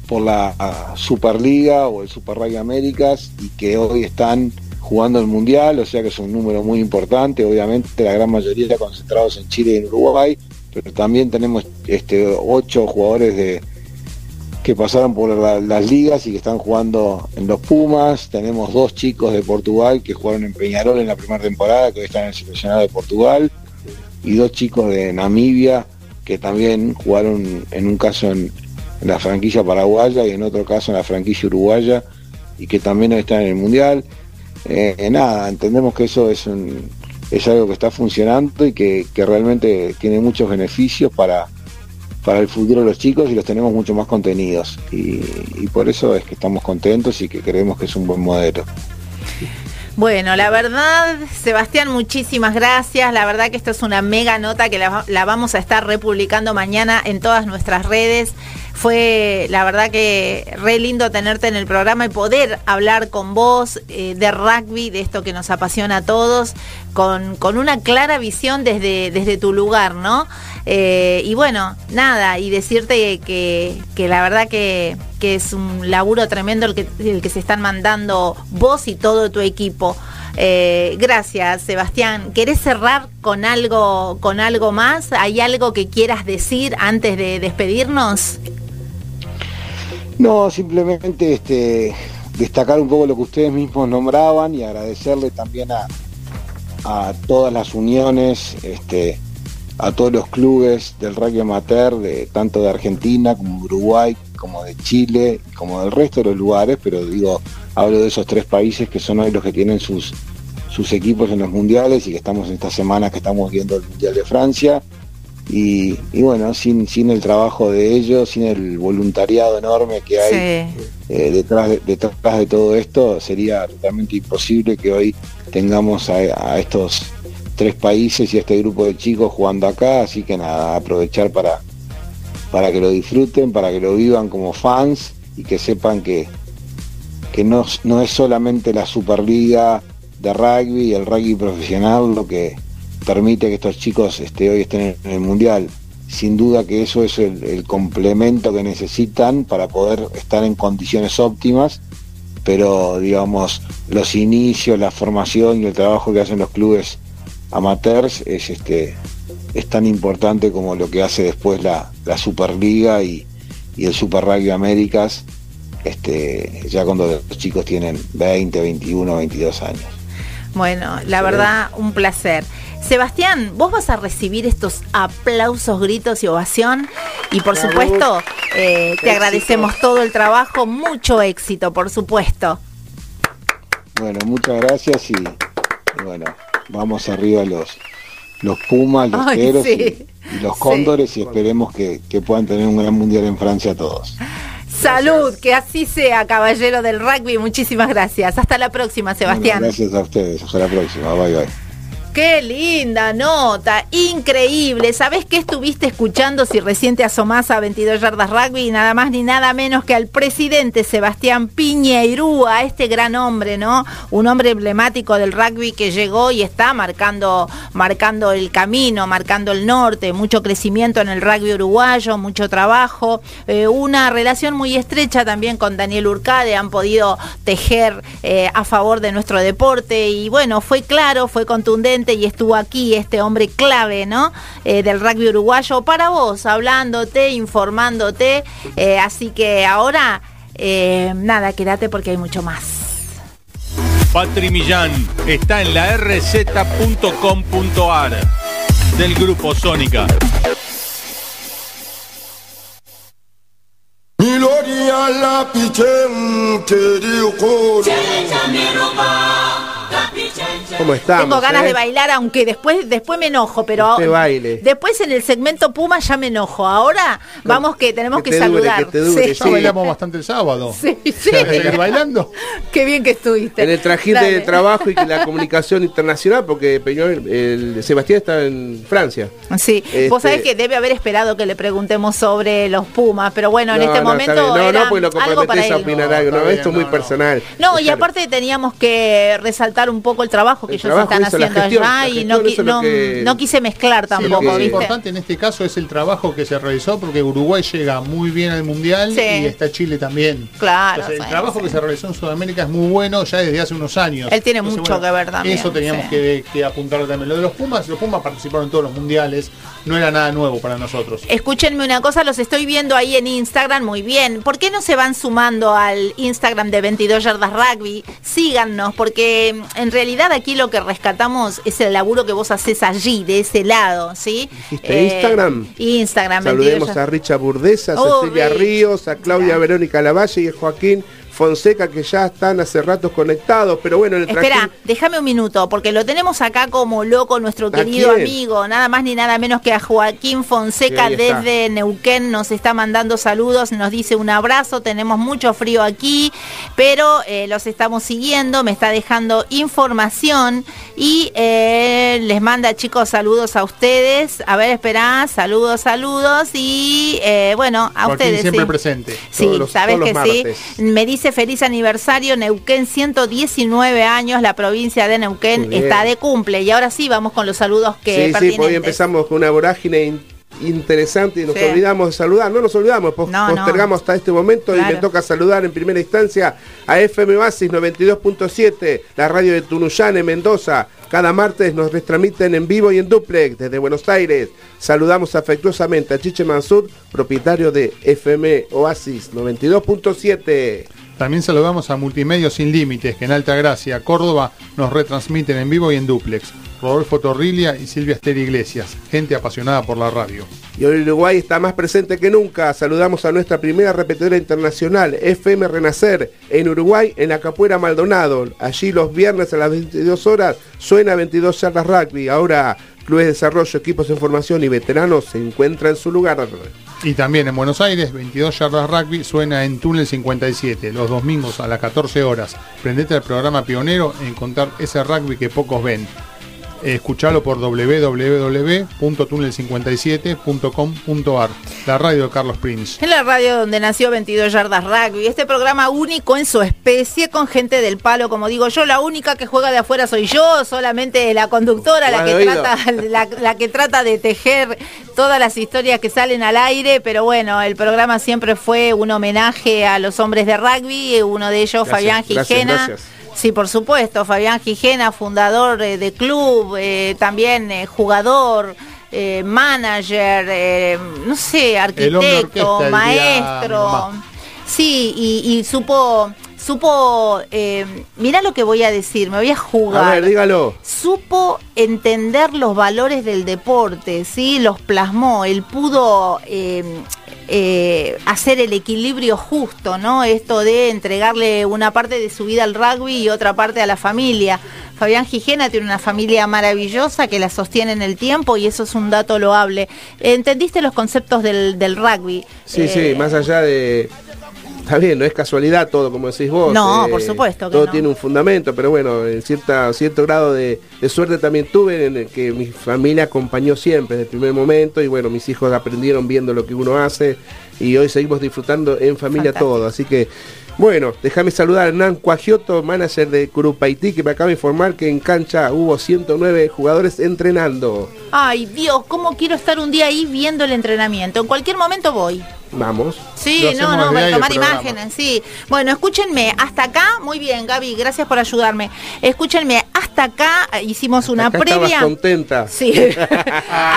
por la ah, Superliga o el Super Rugby Américas y que hoy están jugando el Mundial, o sea que es un número muy importante, obviamente la gran mayoría concentrados en Chile y en Uruguay, pero también tenemos este ocho jugadores de que pasaron por la- las ligas y que están jugando en los Pumas, tenemos dos chicos de Portugal que jugaron en Peñarol en la primera temporada, que hoy están en el seleccionado de Portugal, y dos chicos de Namibia que también jugaron en un caso en, la franquicia paraguaya y en otro caso en la franquicia uruguaya y que también están en el mundial. Eh, nada, entendemos que eso es un, es algo que está funcionando y que, que realmente tiene muchos beneficios para, para el futuro de los chicos y los tenemos mucho más contenidos. Y, por eso es que estamos contentos y que creemos que es un buen modelo.
Bueno, la verdad, Sebastián, muchísimas gracias. La verdad que esto es una mega nota que la vamos a estar republicando mañana en todas nuestras redes. Fue la verdad que re lindo tenerte en el programa y poder hablar con vos eh, de rugby, de esto que nos apasiona a todos, con, con una clara visión desde, desde tu lugar, ¿no? Eh, y bueno, nada, y decirte que, que la verdad que, que es un laburo tremendo el que, el que se están mandando vos y todo tu equipo. Eh, gracias, Sebastián. ¿Querés cerrar con algo, con algo más? ¿Hay algo que quieras decir antes de despedirnos?
No, simplemente este, destacar un poco lo que ustedes mismos nombraban y agradecerle también a, todas las uniones, este, a todos los clubes del rugby amateur, tanto de Argentina como de Uruguay, como de Chile, como del resto de los lugares, pero digo, hablo de esos tres países que son hoy los que tienen sus, sus equipos en los mundiales y que estamos en esta semana que estamos viendo el Mundial de Francia. Y, y bueno, sin, sin el trabajo de ellos, sin el voluntariado enorme que hay
Sí.
eh, detrás, de, detrás de todo esto, sería totalmente imposible que hoy tengamos a, a estos tres países y a este grupo de chicos jugando acá, así que nada, aprovechar para, para que lo disfruten, para que lo vivan como fans y que sepan que, que no, no es solamente la Superliga de rugby y el rugby profesional lo que permite que estos chicos este, hoy estén en el Mundial. Sin duda que eso es el, el complemento que necesitan para poder estar en condiciones óptimas, pero digamos, los inicios, la formación y el trabajo que hacen los clubes amateurs es este es tan importante como lo que hace después la, la Superliga y, y el Super Rugby Américas, este, ya cuando los chicos tienen 20, 21, 22 años.
Bueno, la verdad, un placer. Sebastián, vos vas a recibir estos aplausos, gritos y ovación. Y por supuesto, eh, te agradecemos todo el trabajo, mucho éxito, por supuesto.
Bueno, muchas gracias y, y bueno, vamos arriba los, los Pumas, los
Ay,
Teros
sí.
y, y los
Sí.
Cóndores y esperemos que, que puedan tener un gran mundial en Francia todos.
Salud, que así sea, caballero del rugby. Muchísimas gracias. Hasta la próxima, Sebastián.
Bueno, gracias a ustedes, hasta la próxima, bye bye.
Qué linda nota, increíble. ¿Sabés qué estuviste escuchando si recién te asomás a 22 yardas rugby? Nada más ni nada menos que al presidente Sebastián Piñeirúa, este gran hombre, ¿no? Un hombre emblemático del rugby que llegó y está marcando, marcando el camino, marcando el norte, mucho crecimiento en el rugby uruguayo, mucho trabajo, eh, una relación muy estrecha también con Daniel Urcade, han podido tejer eh, a favor de nuestro deporte y bueno, fue claro, fue contundente y estuvo aquí este hombre clave, ¿no? Eh, del rugby uruguayo para vos, hablándote, informándote, eh, así que ahora, eh, nada, quédate porque hay mucho más.
Patri Millán está en la rz.com.ar del grupo Sónica.
La
¿Cómo estamos?
Tengo ganas
eh?
de bailar, aunque después después me enojo, pero
baile.
después en el segmento Puma ya me enojo. Ahora vamos que tenemos
que
que,
te dure,
saludar.
que te dure,
Sí.
Ya bailamos bastante el sábado.
Sí, sí.
¿Vas a seguir bailando?
Qué bien que estuviste.
En el trajín
Dale.
de trabajo y que la comunicación internacional, porque Peñol, el Sebastián está en Francia.
Sí, vos
Este-
sabés que debe haber esperado que le preguntemos sobre los Pumas, pero bueno, en este
no,
momento.
No,
era
no, porque lo comprometés a opinar
No,
algo. No,
bien,
esto es muy personal.
No, y aparte teníamos que resaltar un poco el trabajo que
El
ellos
trabajo
están haciendo
gestión,
allá y no, qui-
lo
no,
que-
no quise mezclar
Sí, lo
tampoco,
que
¿viste?
importante en este caso es el trabajo que se realizó porque Uruguay llega muy bien al Mundial
Sí.
y está Chile también.
Claro,
Entonces, el
sí,
trabajo
sí.
que se realizó en Sudamérica es muy bueno ya desde hace unos años.
Él tiene mucho que ver también,
Eso teníamos
sí.
que, que apuntarlo también. Lo de los Pumas, los Pumas participaron en todos los mundiales, no era nada nuevo para nosotros.
Escúchenme una cosa, los estoy viendo ahí en Instagram, muy bien. ¿Por qué no se van sumando al Instagram de 22 Yardas Rugby? Síganos, porque mm, en realidad aquí lo que rescatamos es el laburo que vos haces allí, de ese lado, ¿sí? Eh,
¿Dijiste Instagram?
Instagram, 22
Saludemos a Richard Burdesa, a
Oh,
Cecilia
Rich.
Ríos, a Claudia. Verónica Lavalle y a Joaquín Fonseca, que ya están hace ratos conectados. Pero bueno, en el
Espera, déjame un minuto, porque lo tenemos acá como loco, nuestro
¿A
querido
quién?
amigo, nada más ni nada menos que a Joaquín Fonseca desde Neuquén, nos está mandando saludos, nos dice un abrazo, tenemos mucho frío aquí, pero eh, los estamos siguiendo, me está dejando información y eh, les manda chicos saludos a ustedes. A ver, espera, saludos, saludos y eh, bueno, a
Joaquín
ustedes.
siempre
sí.
presente.
Sí,
Todos los-
sabes
todos
que
los
sí. Me dice feliz aniversario Neuquén, 119 años, la provincia de Neuquén está de cumple. Y ahora sí, vamos con los saludos que
Sí, sí,
pertinentes.
hoy empezamos con una vorágine in- interesante y nos
Sí.
olvidamos de saludar. No nos olvidamos, pos-
No, no.
postergamos hasta este momento y me toca saludar en primera instancia a FM Basis 92.7, la radio de Tunuyán en Mendoza. Cada martes nos retransmiten en vivo y en duplex desde Buenos Aires. Saludamos afectuosamente a Chiche Mansur, propietario de FM Oasis 92.7.
También saludamos a Multimedios Sin Límites, que en Alta Gracia, Córdoba, nos retransmiten en vivo y en duplex. Rodolfo Torrilia y Silvia Esther Iglesias, gente apasionada por la radio.
Y hoy Uruguay está más presente que nunca. Saludamos a nuestra primera repetidora internacional, FM Renacer, en Uruguay, en la Capuera Maldonado. Allí los viernes a las 22 horas suena 22 yardas rugby. Ahora clubes de desarrollo, equipos en formación y veteranos se encuentran en su lugar.
Y también en Buenos Aires, 22 yardas rugby suena en Túnel 57, los domingos a las 14 horas. Prendete al programa pionero en contar ese rugby que pocos ven. Escuchalo por www.tunel57.com.ar, la radio de Carlos Prince.
En la radio donde nació 22 Yardas Rugby, este programa único en su especie con gente del palo, como digo yo, la única que juega de afuera soy yo, solamente la conductora, la que,
oído.
trata, la, la que trata de tejer todas las historias que salen al aire, pero bueno, el programa siempre fue un homenaje a los hombres de rugby, uno de ellos
Gracias,
Fabián
gracias,
Gijena.
gracias.
Sí, por supuesto, Fabián Gijena, fundador eh, de club, eh, también eh, jugador, manager, no sé, arquitecto, maestro. Sí, y, y supo, supo, eh, mira lo que voy a decir, me voy a jugar
A ver, dígalo.
supo entender los valores del deporte, ¿sí? Los plasmó, él pudo eh, eh, hacer el equilibrio justo, ¿no? Esto de entregarle una parte de su vida al rugby y otra parte a la familia. Fabián Gijena tiene una familia maravillosa que la sostiene en el tiempo y eso es un dato loable. ¿Entendiste los conceptos del, del rugby?
Sí,
Eh,
sí, más allá de... Está bien, no es casualidad todo, como decís vos. eh,
No, por supuesto que
Todo
no.
tiene un fundamento, pero bueno, en cierta, cierto grado de, de suerte también tuve en el que mi familia acompañó siempre desde el primer momento y bueno, mis hijos aprendieron viendo lo que uno hace y hoy seguimos disfrutando en familia
Fantástico.
todo. Así que, bueno, déjame saludar a Hernán Cuagioto, manager de Curupaití, que me acaba de informar que en cancha hubo 109 jugadores entrenando.
Ay, Dios, ¿cómo quiero estar un día ahí viendo el entrenamiento? En cualquier momento voy.
Vamos.
Sí, no, no, para tomar imágenes, sí. Bueno, escúchenme, hasta acá, muy bien, Gaby, gracias por ayudarme. Escúchenme, hasta acá eh, hicimos una
Acá estabas
previa.
contenta.
Sí.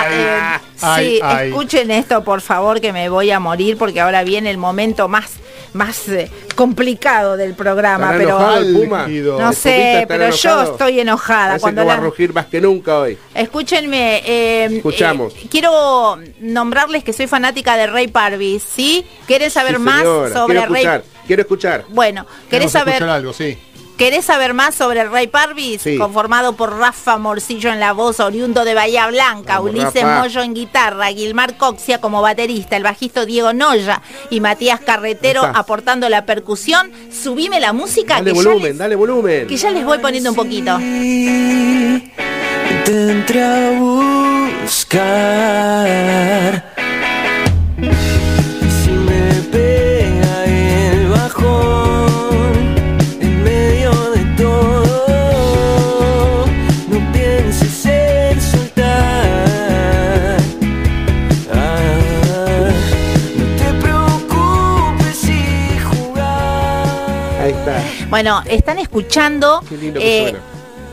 Eh,
ay,
sí,
ay.
escuchen esto, por favor, que me voy a morir porque ahora viene el momento más, más eh, complicado del programa.
¿Estará
Pero
Puma?
No
¿El Pumita
sé, pero yo estoy enojada.
Parece
Cuando
que va a rugir más que nunca hoy.
Escúchenme, eh,
Escuchamos.
eh, quiero nombrarles que soy fanática de Ray Parvis, ¿sí? ¿Querés saber
Sí,
más sobre
quiero quiero escuchar.
Bueno, ¿querés
Queremos escuchar
saber,
algo, sí.
¿Querés saber más sobre Ray Parvis?
Sí.
Conformado por Rafa Morcillo en la voz, oriundo de Bahía Blanca,
Vamos,
Ulises
Rafa.
Moyo en guitarra, Gilmar Coxia como baterista, el bajista Diego Noya y Matías Carretero
está.
aportando la percusión. Subime la música
Dale
que, ya
volumen,
les,
dale volumen.
que ya les voy poniendo un poquito.
te entré a buscar.
Bueno, están escuchando.
Qué lindo que
eh,
suena.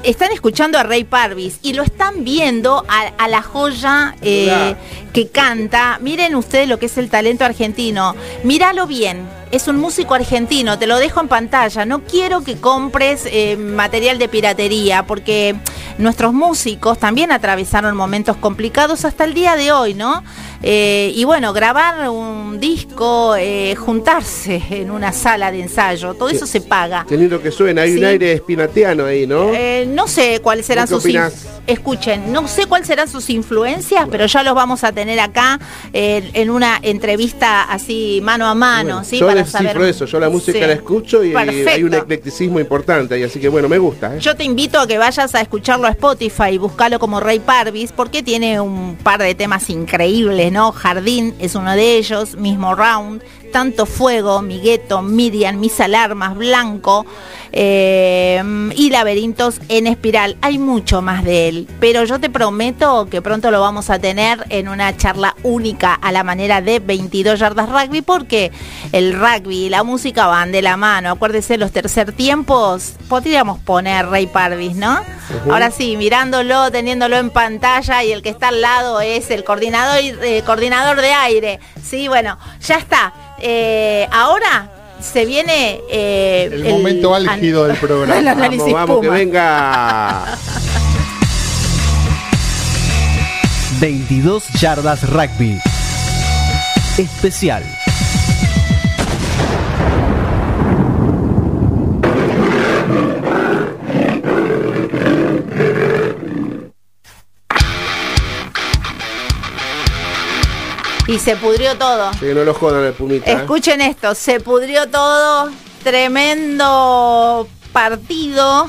están escuchando a Ray Parvis y lo están viendo a, a la joya eh, que canta. Miren ustedes lo que es el talento argentino. Míralo bien. Es un músico argentino, te lo dejo en pantalla. No quiero que compres eh, material de piratería porque nuestros músicos también atravesaron momentos complicados hasta el día de hoy, ¿no? Eh, y bueno, grabar un disco, eh, juntarse en una sala de ensayo, todo eso se paga.
Qué lindo que suena. Hay
Sí.
un aire espinateano ahí, ¿no?
Eh, no sé cuáles serán
¿Vos
sus escuchen, no sé cuáles serán sus influencias, pero ya los vamos a tener acá eh, en una entrevista así mano a mano,
Bueno,
¿sí?
yo
Para saber.
eso. Yo la música
Sí.
la escucho y hay un eclecticismo importante ahí. Así que bueno, me gusta. ¿eh?
Yo te invito a que vayas a escucharlo a Spotify, buscalo como Ray Parvis, porque tiene un par de temas increíbles, ¿no? Jardín es uno de ellos, mismo round, tanto fuego, mi gueto, Miriam, mis alarmas, blanco eh, y laberintos en espiral. Hay mucho más de él, pero yo te prometo que pronto lo vamos a tener en una charla única a la manera de 22 yardas rugby, porque el rugby y la música van de la mano. Acuérdese los tercer tiempos, podríamos poner Ray Parvis, ¿no? Ahora sí, mirándolo, teniéndolo en pantalla y el que está al lado es el coordinador, eh, coordinador de aire. Sí, bueno, ya está. Eh, ahora se viene eh,
el, momento álgido del programa.
vamos, que venga.
22 yardas rugby. Especial.
Y se pudrió todo.
Que no lo jodan Pumita. ¿eh?
Escuchen esto, se pudrió todo, tremendo partido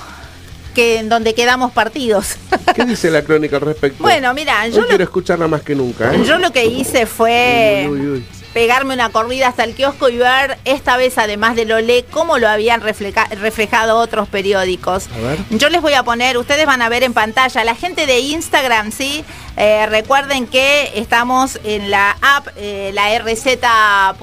que en donde quedamos partidos.
¿Qué dice la crónica al respecto?
bueno, mira,
Hoy
yo
quiero escucharla más que nunca. ¿eh?
yo lo que hice fue
Uy, uy, uy.
Pegarme una corrida hasta el kiosco y ver esta vez, además del Olé, cómo lo habían refleja- reflejado otros periódicos.
A ver.
Yo les voy a poner, ustedes van a ver en pantalla, la gente de Instagram, ¿sí? Eh, recuerden que estamos en la app, eh, la rz.com.ar,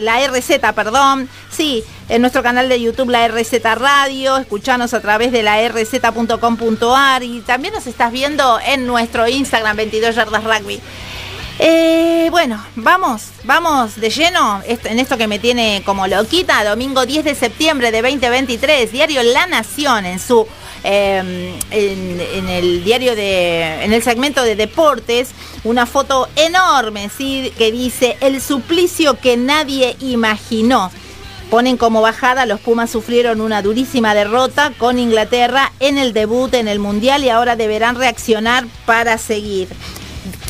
la RZ, perdón, sí, en nuestro canal de YouTube, la RZ Radio, escuchanos a través de la rz.com.ar y también nos estás viendo en nuestro Instagram, 22 Yardas Rugby. Eh, bueno, vamos, vamos de lleno en esto que me tiene como loquita. Domingo 10 de septiembre de 2023, diario La Nación en su eh, en, en el diario de en el segmento de deportes una foto enorme, sí, que dice el suplicio que nadie imaginó. Ponen como bajada, los Pumas sufrieron una durísima derrota con Inglaterra en el debut en el Mundial y ahora deberán reaccionar para seguir.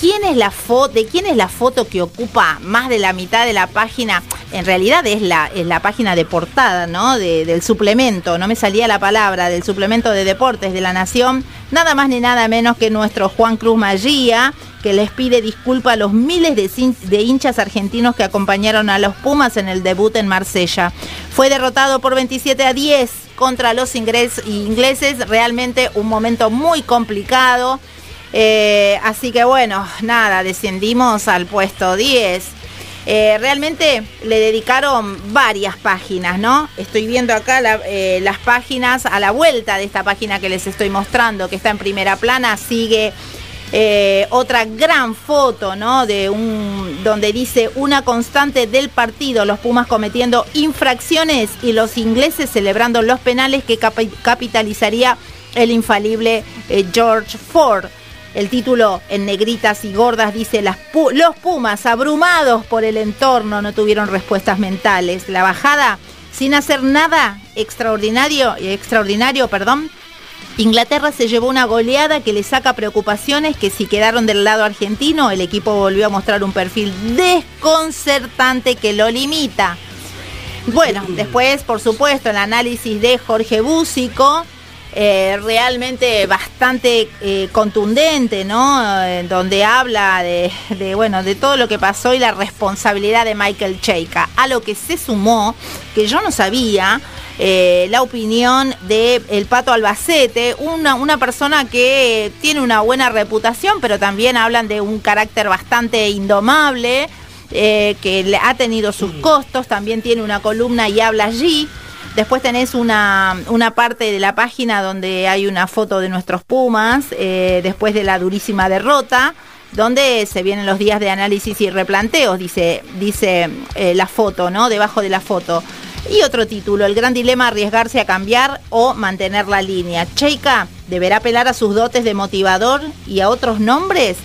¿Quién es la foto? ¿De quién es la foto que ocupa más de la mitad de la página? En realidad es la, es la página de portada, ¿no? De- del suplemento, no me salía la palabra, del suplemento de deportes de la Nación. Nada más ni nada menos que nuestro Juan Cruz Magía, que les pide disculpa a los miles de, de hinchas argentinos que acompañaron a los Pumas en el debut en Marsella. Fue derrotado por 27 a 10 contra los ingleses, realmente un momento muy complicado. Eh, así que bueno, nada, descendimos al puesto 10. Eh, realmente le dedicaron varias páginas, ¿no? Estoy viendo acá eh, las páginas a la vuelta de esta página que les estoy mostrando, que está en primera plana, sigue otra gran foto, ¿no? De un donde dice una constante del partido, los Pumas cometiendo infracciones y los ingleses celebrando los penales que capi- capitalizaría el infalible George Ford. El título en negritas y gordas dice los Pumas abrumados por el entorno no tuvieron respuestas mentales. La bajada sin hacer nada extraordinario, extraordinario, perdón, Inglaterra se llevó una goleada que le saca preocupaciones que si quedaron del lado argentino, el equipo volvió a mostrar un perfil desconcertante que lo limita. Bueno, después, por supuesto, el análisis de Jorge Búsico, eh, realmente bastante eh, contundente, ¿no? Eh, donde habla de, de, bueno, de todo lo que pasó y la responsabilidad de Michael Cheika. A lo que se sumó, que yo no sabía, eh, la opinión de el Pato Albacete, una, una persona que tiene una buena reputación, pero también hablan de un carácter bastante indomable, eh, que le ha tenido sus costos, también tiene una columna y habla allí. Después tenés una, una parte de la página donde hay una foto de nuestros Pumas, eh, después de la durísima derrota, donde se vienen los días de análisis y replanteos, dice, dice eh, la foto, ¿no? Debajo de la foto. Y otro título, el gran dilema arriesgarse a cambiar o mantener la línea. Cheika deberá apelar a sus dotes de motivador y a otros nombres.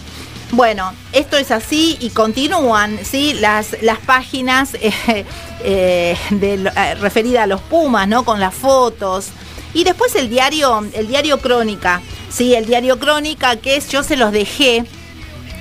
Bueno, esto es así y continúan, ¿sí? Las, las páginas eh, eh, eh, referida a los Pumas, ¿no? Con las fotos. Y después el diario, el diario Crónica, ¿sí? El diario Crónica, que es, yo se los dejé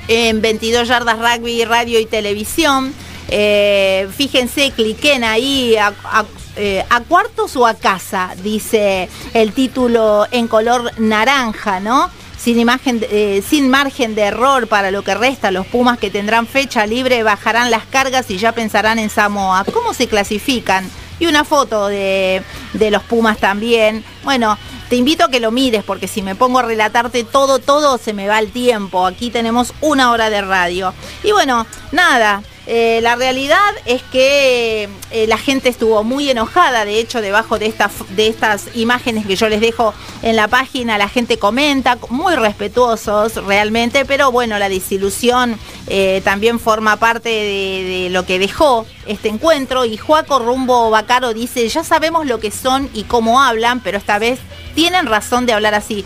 en 22 yardas rugby, radio y televisión. Fíjense, cliquen ahí a, a cuartos o a casa, dice el título en color naranja, ¿no? Sin, imagen, eh, sin margen de error para lo que resta, los Pumas que tendrán fecha libre bajarán las cargas y ya pensarán en Samoa. ¿Cómo se clasifican? Y una foto de, de los Pumas también. Bueno, te invito a que lo mires porque si me pongo a relatarte todo, todo se me va el tiempo. Aquí tenemos una hora de radio. Y bueno, nada. Eh, la realidad es que eh, la gente estuvo muy enojada, de hecho, debajo de, de estas imágenes que yo les dejo en la página, la gente comenta, muy respetuosos realmente, pero bueno, la desilusión eh, también forma parte de, de lo que dejó este encuentro. Y Juaco Rumbo Bacaro dice, ya sabemos lo que son y cómo hablan, pero esta vez tienen razón de hablar así.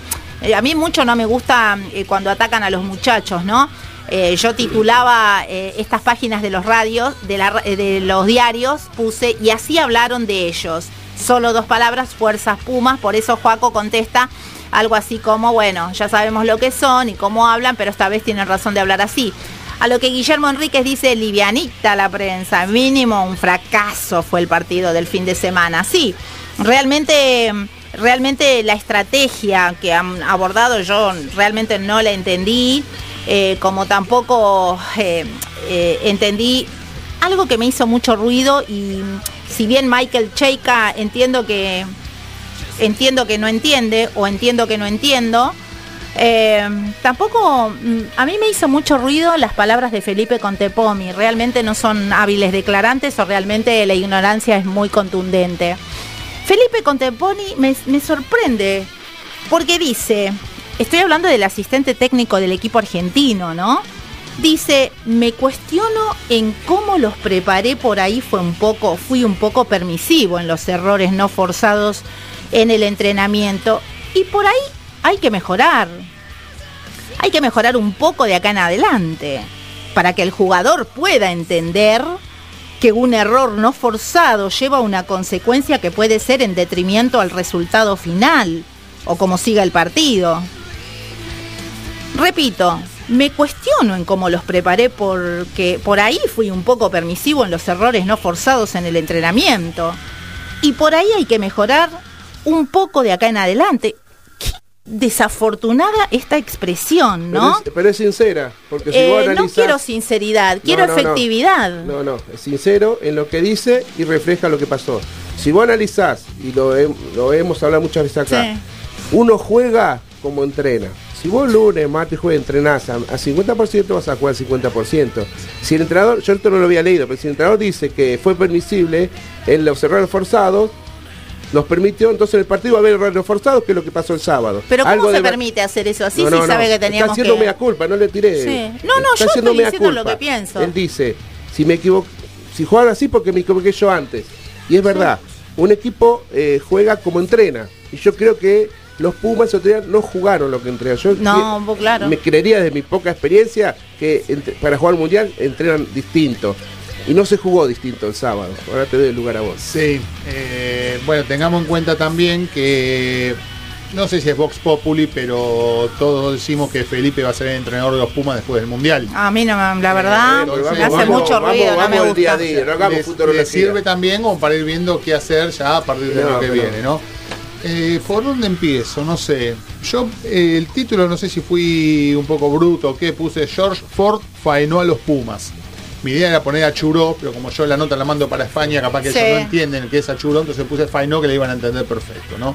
A mí mucho no me gusta cuando atacan a los muchachos, ¿no? Eh, yo titulaba eh, estas páginas de los radios, de, la eh, de los diarios, puse, y así hablaron de ellos. Solo dos palabras, fuerzas Pumas, por eso Joaco contesta algo así como, bueno, ya sabemos lo que son y cómo hablan, pero esta vez tienen razón de hablar así. A lo que Guillermo Enríquez dice, livianita la prensa, mínimo un fracaso fue el partido del fin de semana. Sí, realmente, realmente la estrategia que han abordado yo realmente no la entendí, eh, como tampoco eh, eh, entendí algo que me hizo mucho ruido y si bien Michael Cheika entiendo que entiendo que no entiende o entiendo que no entiendo. tampoco mm, a mí me hizo mucho ruido las palabras de Felipe Contepomi. Realmente no son hábiles declarantes o realmente la ignorancia es muy contundente. Felipe Contepomi me, me sorprende porque dice, estoy hablando del asistente técnico del equipo argentino, ¿no? Dice, me cuestiono en cómo los preparé por ahí fue un poco, fui un poco permisivo en los errores no forzados en el entrenamiento y por ahí hay que mejorar. Hay que mejorar un poco de acá en adelante para que el jugador pueda entender que un error no forzado lleva a una consecuencia que puede ser en detrimento al resultado final o como siga el partido. Repito, me cuestiono en cómo los preparé porque por ahí fui un poco permisivo en los errores no forzados en el entrenamiento. Y por ahí hay que mejorar un poco de acá en adelante. Qué desafortunada esta expresión, ¿no?
Pero es, pero es sincera, porque si
Eh,
vos
no
analizás...
quiero sinceridad, quiero
No, no, no.
efectividad.
No, no, es sincero en lo que dice y refleja lo que pasó. Si vos analizás, y lo, he- lo hemos hablado muchas veces acá,
Sí.
uno juega como entrena. Si vos lunes, martes, jueves entrenás a, a 50%, vas a jugar al 50%. Si el entrenador, yo esto no lo había leído, pero si el entrenador dice que fue permisible en los errores forzados, nos permitió, entonces en el partido haber errores forzados, que es lo que pasó el sábado.
Pero ¿cómo
Algo
se
de
permite hacer eso así
No,
si
no,
sabe que teníamos
Está haciendo
que...
mea culpa, no le tiré.
Sí. No, no,
Está
yo
haciendo
estoy diciendo lo
culpa.
que pienso.
Él dice, si me equivoco, si juegan así porque me equivoqué yo antes. Y es verdad, un equipo eh, juega como entrena. Y yo creo que los Pumas el otro día no jugaron lo que entrenan. Yo
No,
que-
claro.
me creería desde mi poca experiencia que entre- para jugar al mundial entrenan distinto. Y no se jugó distinto el sábado. Ahora te doy el lugar a vos.
Sí, eh, bueno, tengamos en cuenta también que no sé si es Vox Populi, pero todos decimos que Felipe va a ser el entrenador de los Pumas después del Mundial.
A mí no me, la verdad,
Eh,
me hace
vamos,
mucho
vamos,
ruido, no
vamos
me
al
gusta.
día a día, no hagamos
les,
futurología.
les sirve también como para ir viendo qué hacer ya a partir del
No,
año que
pero-
viene, ¿no? Eh, ¿Por dónde empiezo? No sé. Yo, eh, el título, no sé si fui un poco bruto o qué, puse George Ford faenó a los Pumas. Mi idea era poner a Churó, pero como yo la nota la mando para España, capaz que
Sí.
ellos no entienden qué es a Churó, entonces puse faenó que le iban a entender perfecto, ¿no?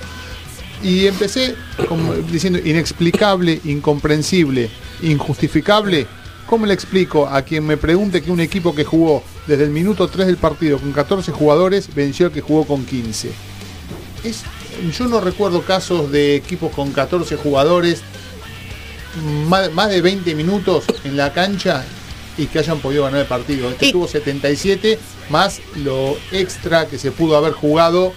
Y empecé como diciendo inexplicable, incomprensible, injustificable. ¿Cómo le explico a quien me pregunte que un equipo que jugó desde el minuto 3 del partido con 14 jugadores venció al que jugó con 15? Es, yo no recuerdo casos de equipos con 14 jugadores, más, más de 20 minutos en la cancha y que hayan podido ganar el partido. Este
Y-
tuvo 77 más lo extra que se pudo haber jugado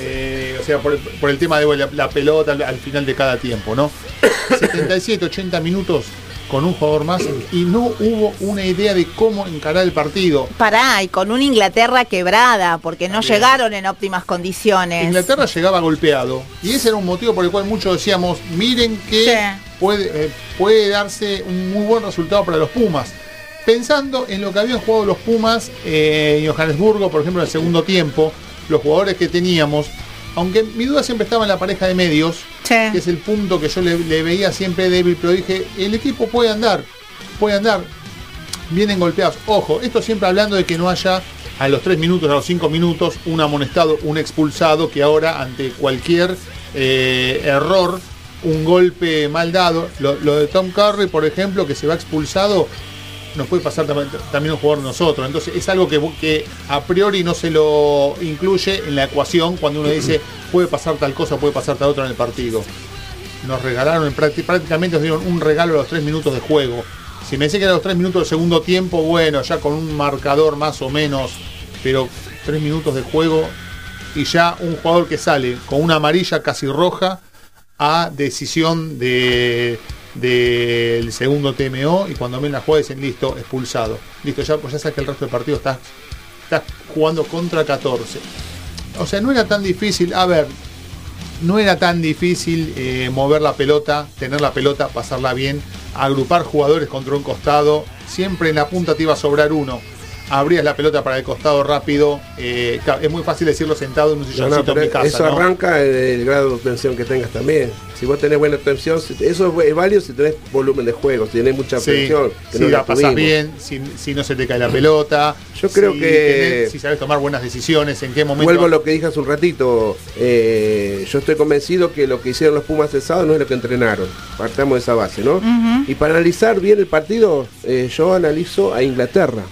eh, o sea, por el, por el tema de la, la pelota al, al final de cada tiempo, ¿no? 77, 80 minutos con un jugador más y no hubo una idea de cómo encarar el partido.
Pará, y con una Inglaterra quebrada, porque no llegaron en óptimas condiciones.
Inglaterra llegaba golpeado y ese era un motivo por el cual muchos decíamos, miren que
Sí.
puede, eh, puede darse un muy buen resultado para los Pumas. Pensando en lo que habían jugado los Pumas eh, en Johannesburgo, por ejemplo, en el segundo tiempo, los jugadores que teníamos, aunque mi duda siempre estaba en la pareja de medios,
Sí.
que es el punto que yo le, le veía siempre débil, pero dije, el equipo puede andar, puede andar, vienen golpeados. Ojo, esto siempre hablando de que no haya a los 3 minutos, a los 5 minutos, un amonestado, un expulsado, que ahora ante cualquier eh, error, un golpe mal dado, lo, lo de Tom Curry, por ejemplo, que se va expulsado, nos puede pasar tam- también un jugador nosotros. Entonces es algo que, a priori no se lo incluye en la ecuación cuando uno dice puede pasar tal cosa, puede pasar tal otra en el partido. Nos regalaron, en prácti- prácticamente nos dieron un regalo a los tres minutos de juego. Si me decía que eran los tres minutos del segundo tiempo, bueno, ya con un marcador más o menos, pero tres minutos de juego y ya un jugador que sale con una amarilla casi roja a decisión de del segundo TMO y cuando ven la jugada dicen listo, expulsado. Listo, ya, pues ya sabes que el resto del partido estás, estás jugando contra 14. O sea, no era tan difícil, a ver, no era tan difícil eh, mover la pelota, tener la pelota, pasarla bien, agrupar jugadores contra un costado, siempre en la punta te iba a sobrar uno. Abrías la pelota para el costado rápido, eh, es muy fácil decirlo sentado en un
No, no,
silloncito
pero
en mi casa.
eso
¿no?
arranca el grado de obtención que tengas también. Si vos tenés buena obtención, si- eso es válido si tenés volumen de juego, si tenés mucha
Sí,
obtención. que
si
no
la pasas
tuvimos.
bien, si, si no se te cae la pelota.
Yo creo
si
que-
tenés- si sabes tomar buenas decisiones, en qué momento.
Vuelvo a lo que dije hace un ratito. eh, yo estoy convencido que lo que hicieron los Pumas el sábado no es lo que entrenaron. Partamos de esa base, ¿no? Y para analizar bien el partido, eh, yo analizo a Inglaterra.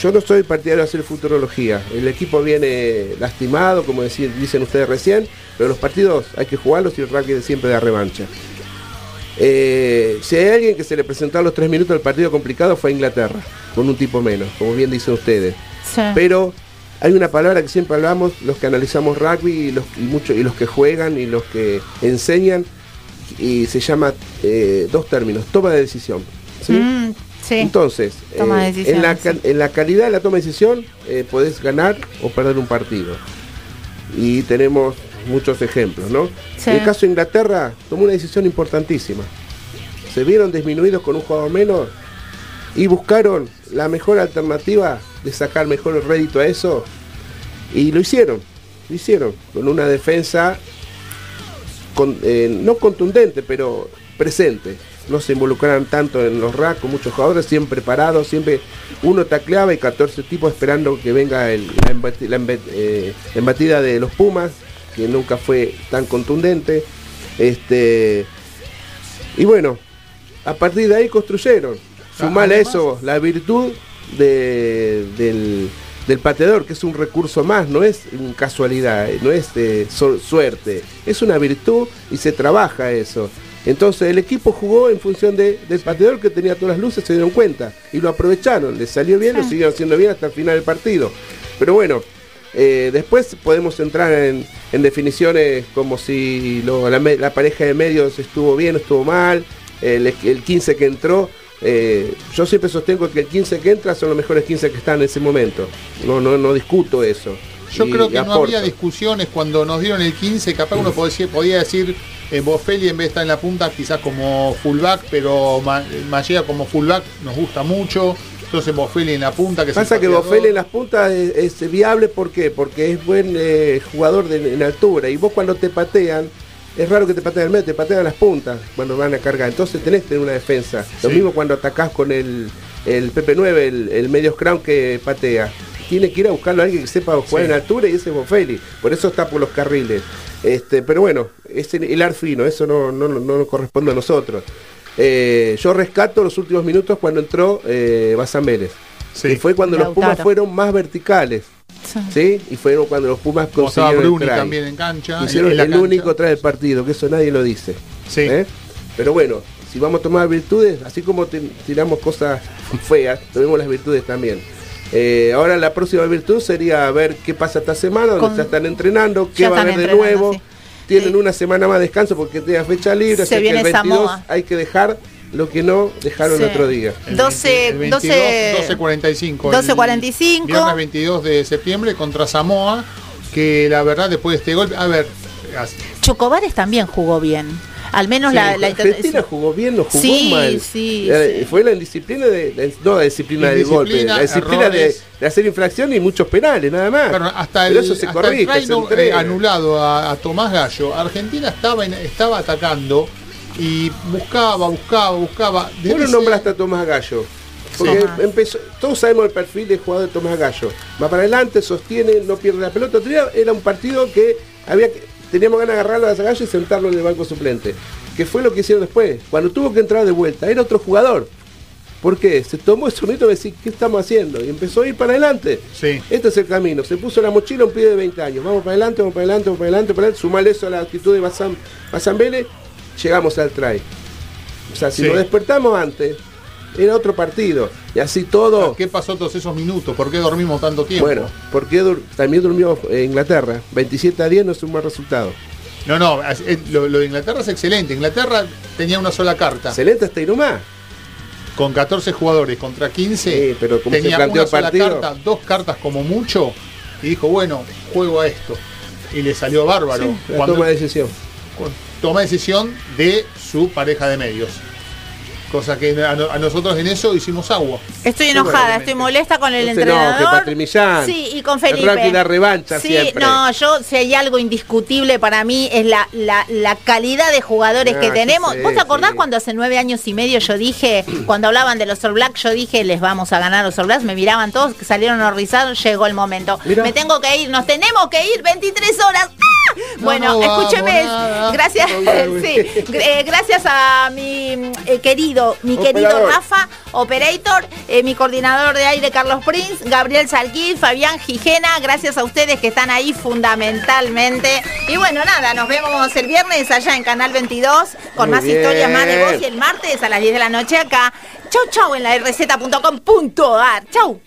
Yo no soy partidario de hacer futurología. El equipo viene lastimado, como decir- dicen ustedes recién, pero los partidos hay que jugarlos y el rugby siempre da revancha. Eh, si hay alguien que se le presentó a los tres minutos del partido complicado fue a Inglaterra, con un tipo menos, como bien dicen ustedes.
Sí.
Pero hay una palabra que siempre hablamos, los que analizamos rugby y los, y mucho- y los que juegan y los que enseñan, y se llama eh, dos términos, toma de decisión. ¿sí?
Mm, sí.
Entonces, eh, en, la, en la calidad de la toma de decisión eh, podés ganar o perder un partido. Y tenemos muchos ejemplos, ¿no?
Sí.
En el caso de Inglaterra, tomó una decisión importantísima. Se vieron disminuidos con un jugador menos y buscaron la mejor alternativa de sacar mejor el rédito a eso. Y lo hicieron, lo hicieron, con una defensa con- eh, no contundente, pero presente. No se involucraron tanto en los racks con muchos jugadores, siempre parados, siempre uno tacleaba y 14 tipos esperando que venga el- la, embati- la embe- eh, embatida de los Pumas, que nunca fue tan contundente. Este, y bueno, a partir de ahí construyeron. Sumale a
además-
eso la virtud de- del, del pateador, que es un recurso más, no es casualidad, eh, no es eh, suerte, es una virtud y se trabaja eso. Entonces el equipo jugó en función de- del pateador que tenía todas las luces, se dieron cuenta y lo aprovecharon, le salió bien, lo siguieron haciendo bien hasta el final del partido. Pero bueno, eh, después podemos entrar en, en definiciones como si lo- la, pareja de medios estuvo bien o estuvo mal, el, el 15 que entró. eh, yo siempre sostengo que el 15 que entra son los mejores 15 que están en ese momento. No, no, no discuto eso.
Yo
Y
creo que no había discusiones cuando nos dieron el 15, capaz uno podía, podía decir eh, Bofelli en vez de estar en la punta quizás como fullback, pero Ma- Mallea como fullback nos gusta mucho. Entonces Bofelli en la punta que
Pasa que. Bofelli en las puntas es, es viable ¿por qué? porque es buen eh, jugador de, en altura y vos cuando te patean es raro que te pateen al medio, te patean las puntas cuando van a cargar. Entonces tenés que tener una defensa. Lo mismo cuando atacás con el, el PP9, el, el medio scrum que patea. Tiene que ir a buscarlo a alguien que sepa jugar
Sí.
en altura y ese es Bofelli. Por eso está por los carriles. Este, pero bueno, es el, el ar fino, eso no, no, no nos corresponde a nosotros. Eh, yo rescato los últimos minutos cuando entró eh, Bazán Vélez.
Sí.
Que fue cuando los. Pumas fueron más verticales.
Sí.
¿Sí? Y fueron cuando los Pumas consiguieron el
Bruni
try.
también en cancha.
Hicieron
en
el
cancha.
único try del partido, que eso nadie lo dice.
Sí.
¿eh? Pero bueno, si vamos a tomar virtudes, así como tiramos cosas feas, tenemos las virtudes también. Eh, ahora la próxima virtud sería ver qué pasa esta semana, donde
Con-
ya están entrenando, qué
Ya
va a haber de nuevo.
sí.
Tienen
Sí.
una semana más de descanso porque tienen fecha libre,
Se
así que
viene
el 22
Samoa.
hay que dejar lo que no dejaron
Sí.
el otro día.
El
12,
20 el 22,
12,
12.45.
12.45.
El Viernes 22 de septiembre contra Samoa. Que la verdad, después de este golpe. A ver,
Chocobares también jugó bien. Al menos
Sí,
la, la
Argentina jugó bien, no jugó
Sí,
mal.
sí,
Eh,
sí.
Fue la indisciplina de, de- no la disciplina del golpe, la disciplina de, de hacer infracción y muchos penales, nada más.
Pero hasta
Pero
el,
eso se
hasta
corrige,
el
se
eh, anulado a, a Tomás Gallo. Argentina estaba, en- estaba atacando y buscaba, buscaba, buscaba.
Vos
Desde
lo
ese-
nombraste a Tomás Gallo. Porque empezó, todos sabemos el perfil del jugador de Tomás Gallo. Va para adelante, sostiene, no pierde la pelota. Era un partido que había que, teníamos ganas de agarrarlo a Gallo y sentarlo en el banco suplente. Que fue lo que hicieron después. Cuando tuvo que entrar de vuelta, era otro jugador. ¿Por qué? Se tomó ese momento de decir, ¿qué estamos haciendo? Y empezó a ir para adelante.
Sí.
Este es el camino. Se puso la mochila un pibe de 20 años. Vamos para adelante, vamos para adelante, vamos para adelante, para adelante. Sumar eso a la actitud de Bazán, Bazán Vélez, llegamos al try. O sea, si
Sí.
nos despertamos antes, era otro partido. Y así todo.
¿Qué pasó todos esos minutos? ¿Por qué dormimos tanto tiempo?
Bueno, porque dur- también durmió eh, Inglaterra. 27 a 10 no es un mal resultado.
No, no, es- lo, lo de Inglaterra es excelente. Inglaterra tenía una sola carta.
Excelente este Iruma.
Con 14 jugadores contra 15.
Sí, pero ¿cómo se
tenía
planteó
una sola carta, dos cartas como mucho. Y dijo, bueno, juego a esto. Y le salió bárbaro.
Sí, la
Cuando-
toma de decisión.
toma decisión de su pareja de medios. Cosa que a, no- a nosotros en eso hicimos agua.
Estoy enojada, estoy molesta con el
no,
entrenador.
que Patri Millán.
Sí, y con
El
Felipe.
rugby da revancha
sí,
siempre.
no, yo si hay algo indiscutible para mí es la, la, la calidad de jugadores
Ah,
que
sí
tenemos. ¿Vos te acordás
sí.
cuando hace nueve años y medio yo dije, cuando hablaban de los All Blacks, yo dije, les vamos a ganar a los All Blacks? Me miraban todos, que salieron horrorizados, llegó el momento.
Mira.
Me tengo que ir, nos tenemos que ir 23 horas. ¡Ah!
No,
bueno,
no
escúcheme, gracias,
No,
sí, eh, gracias a mi eh, querido, mi querido
Operador.
Rafa, operator, eh, mi coordinador de aire Carlos Prince, Gabriel Salquid, Fabián Gijena, gracias a ustedes que están ahí fundamentalmente. Y bueno, nada, nos vemos el viernes allá en Canal 22 con
Muy
más
bien.
historias, más de voz y el martes a las 10 de la noche acá. Chau, chau en la rz.com.ar. Chau.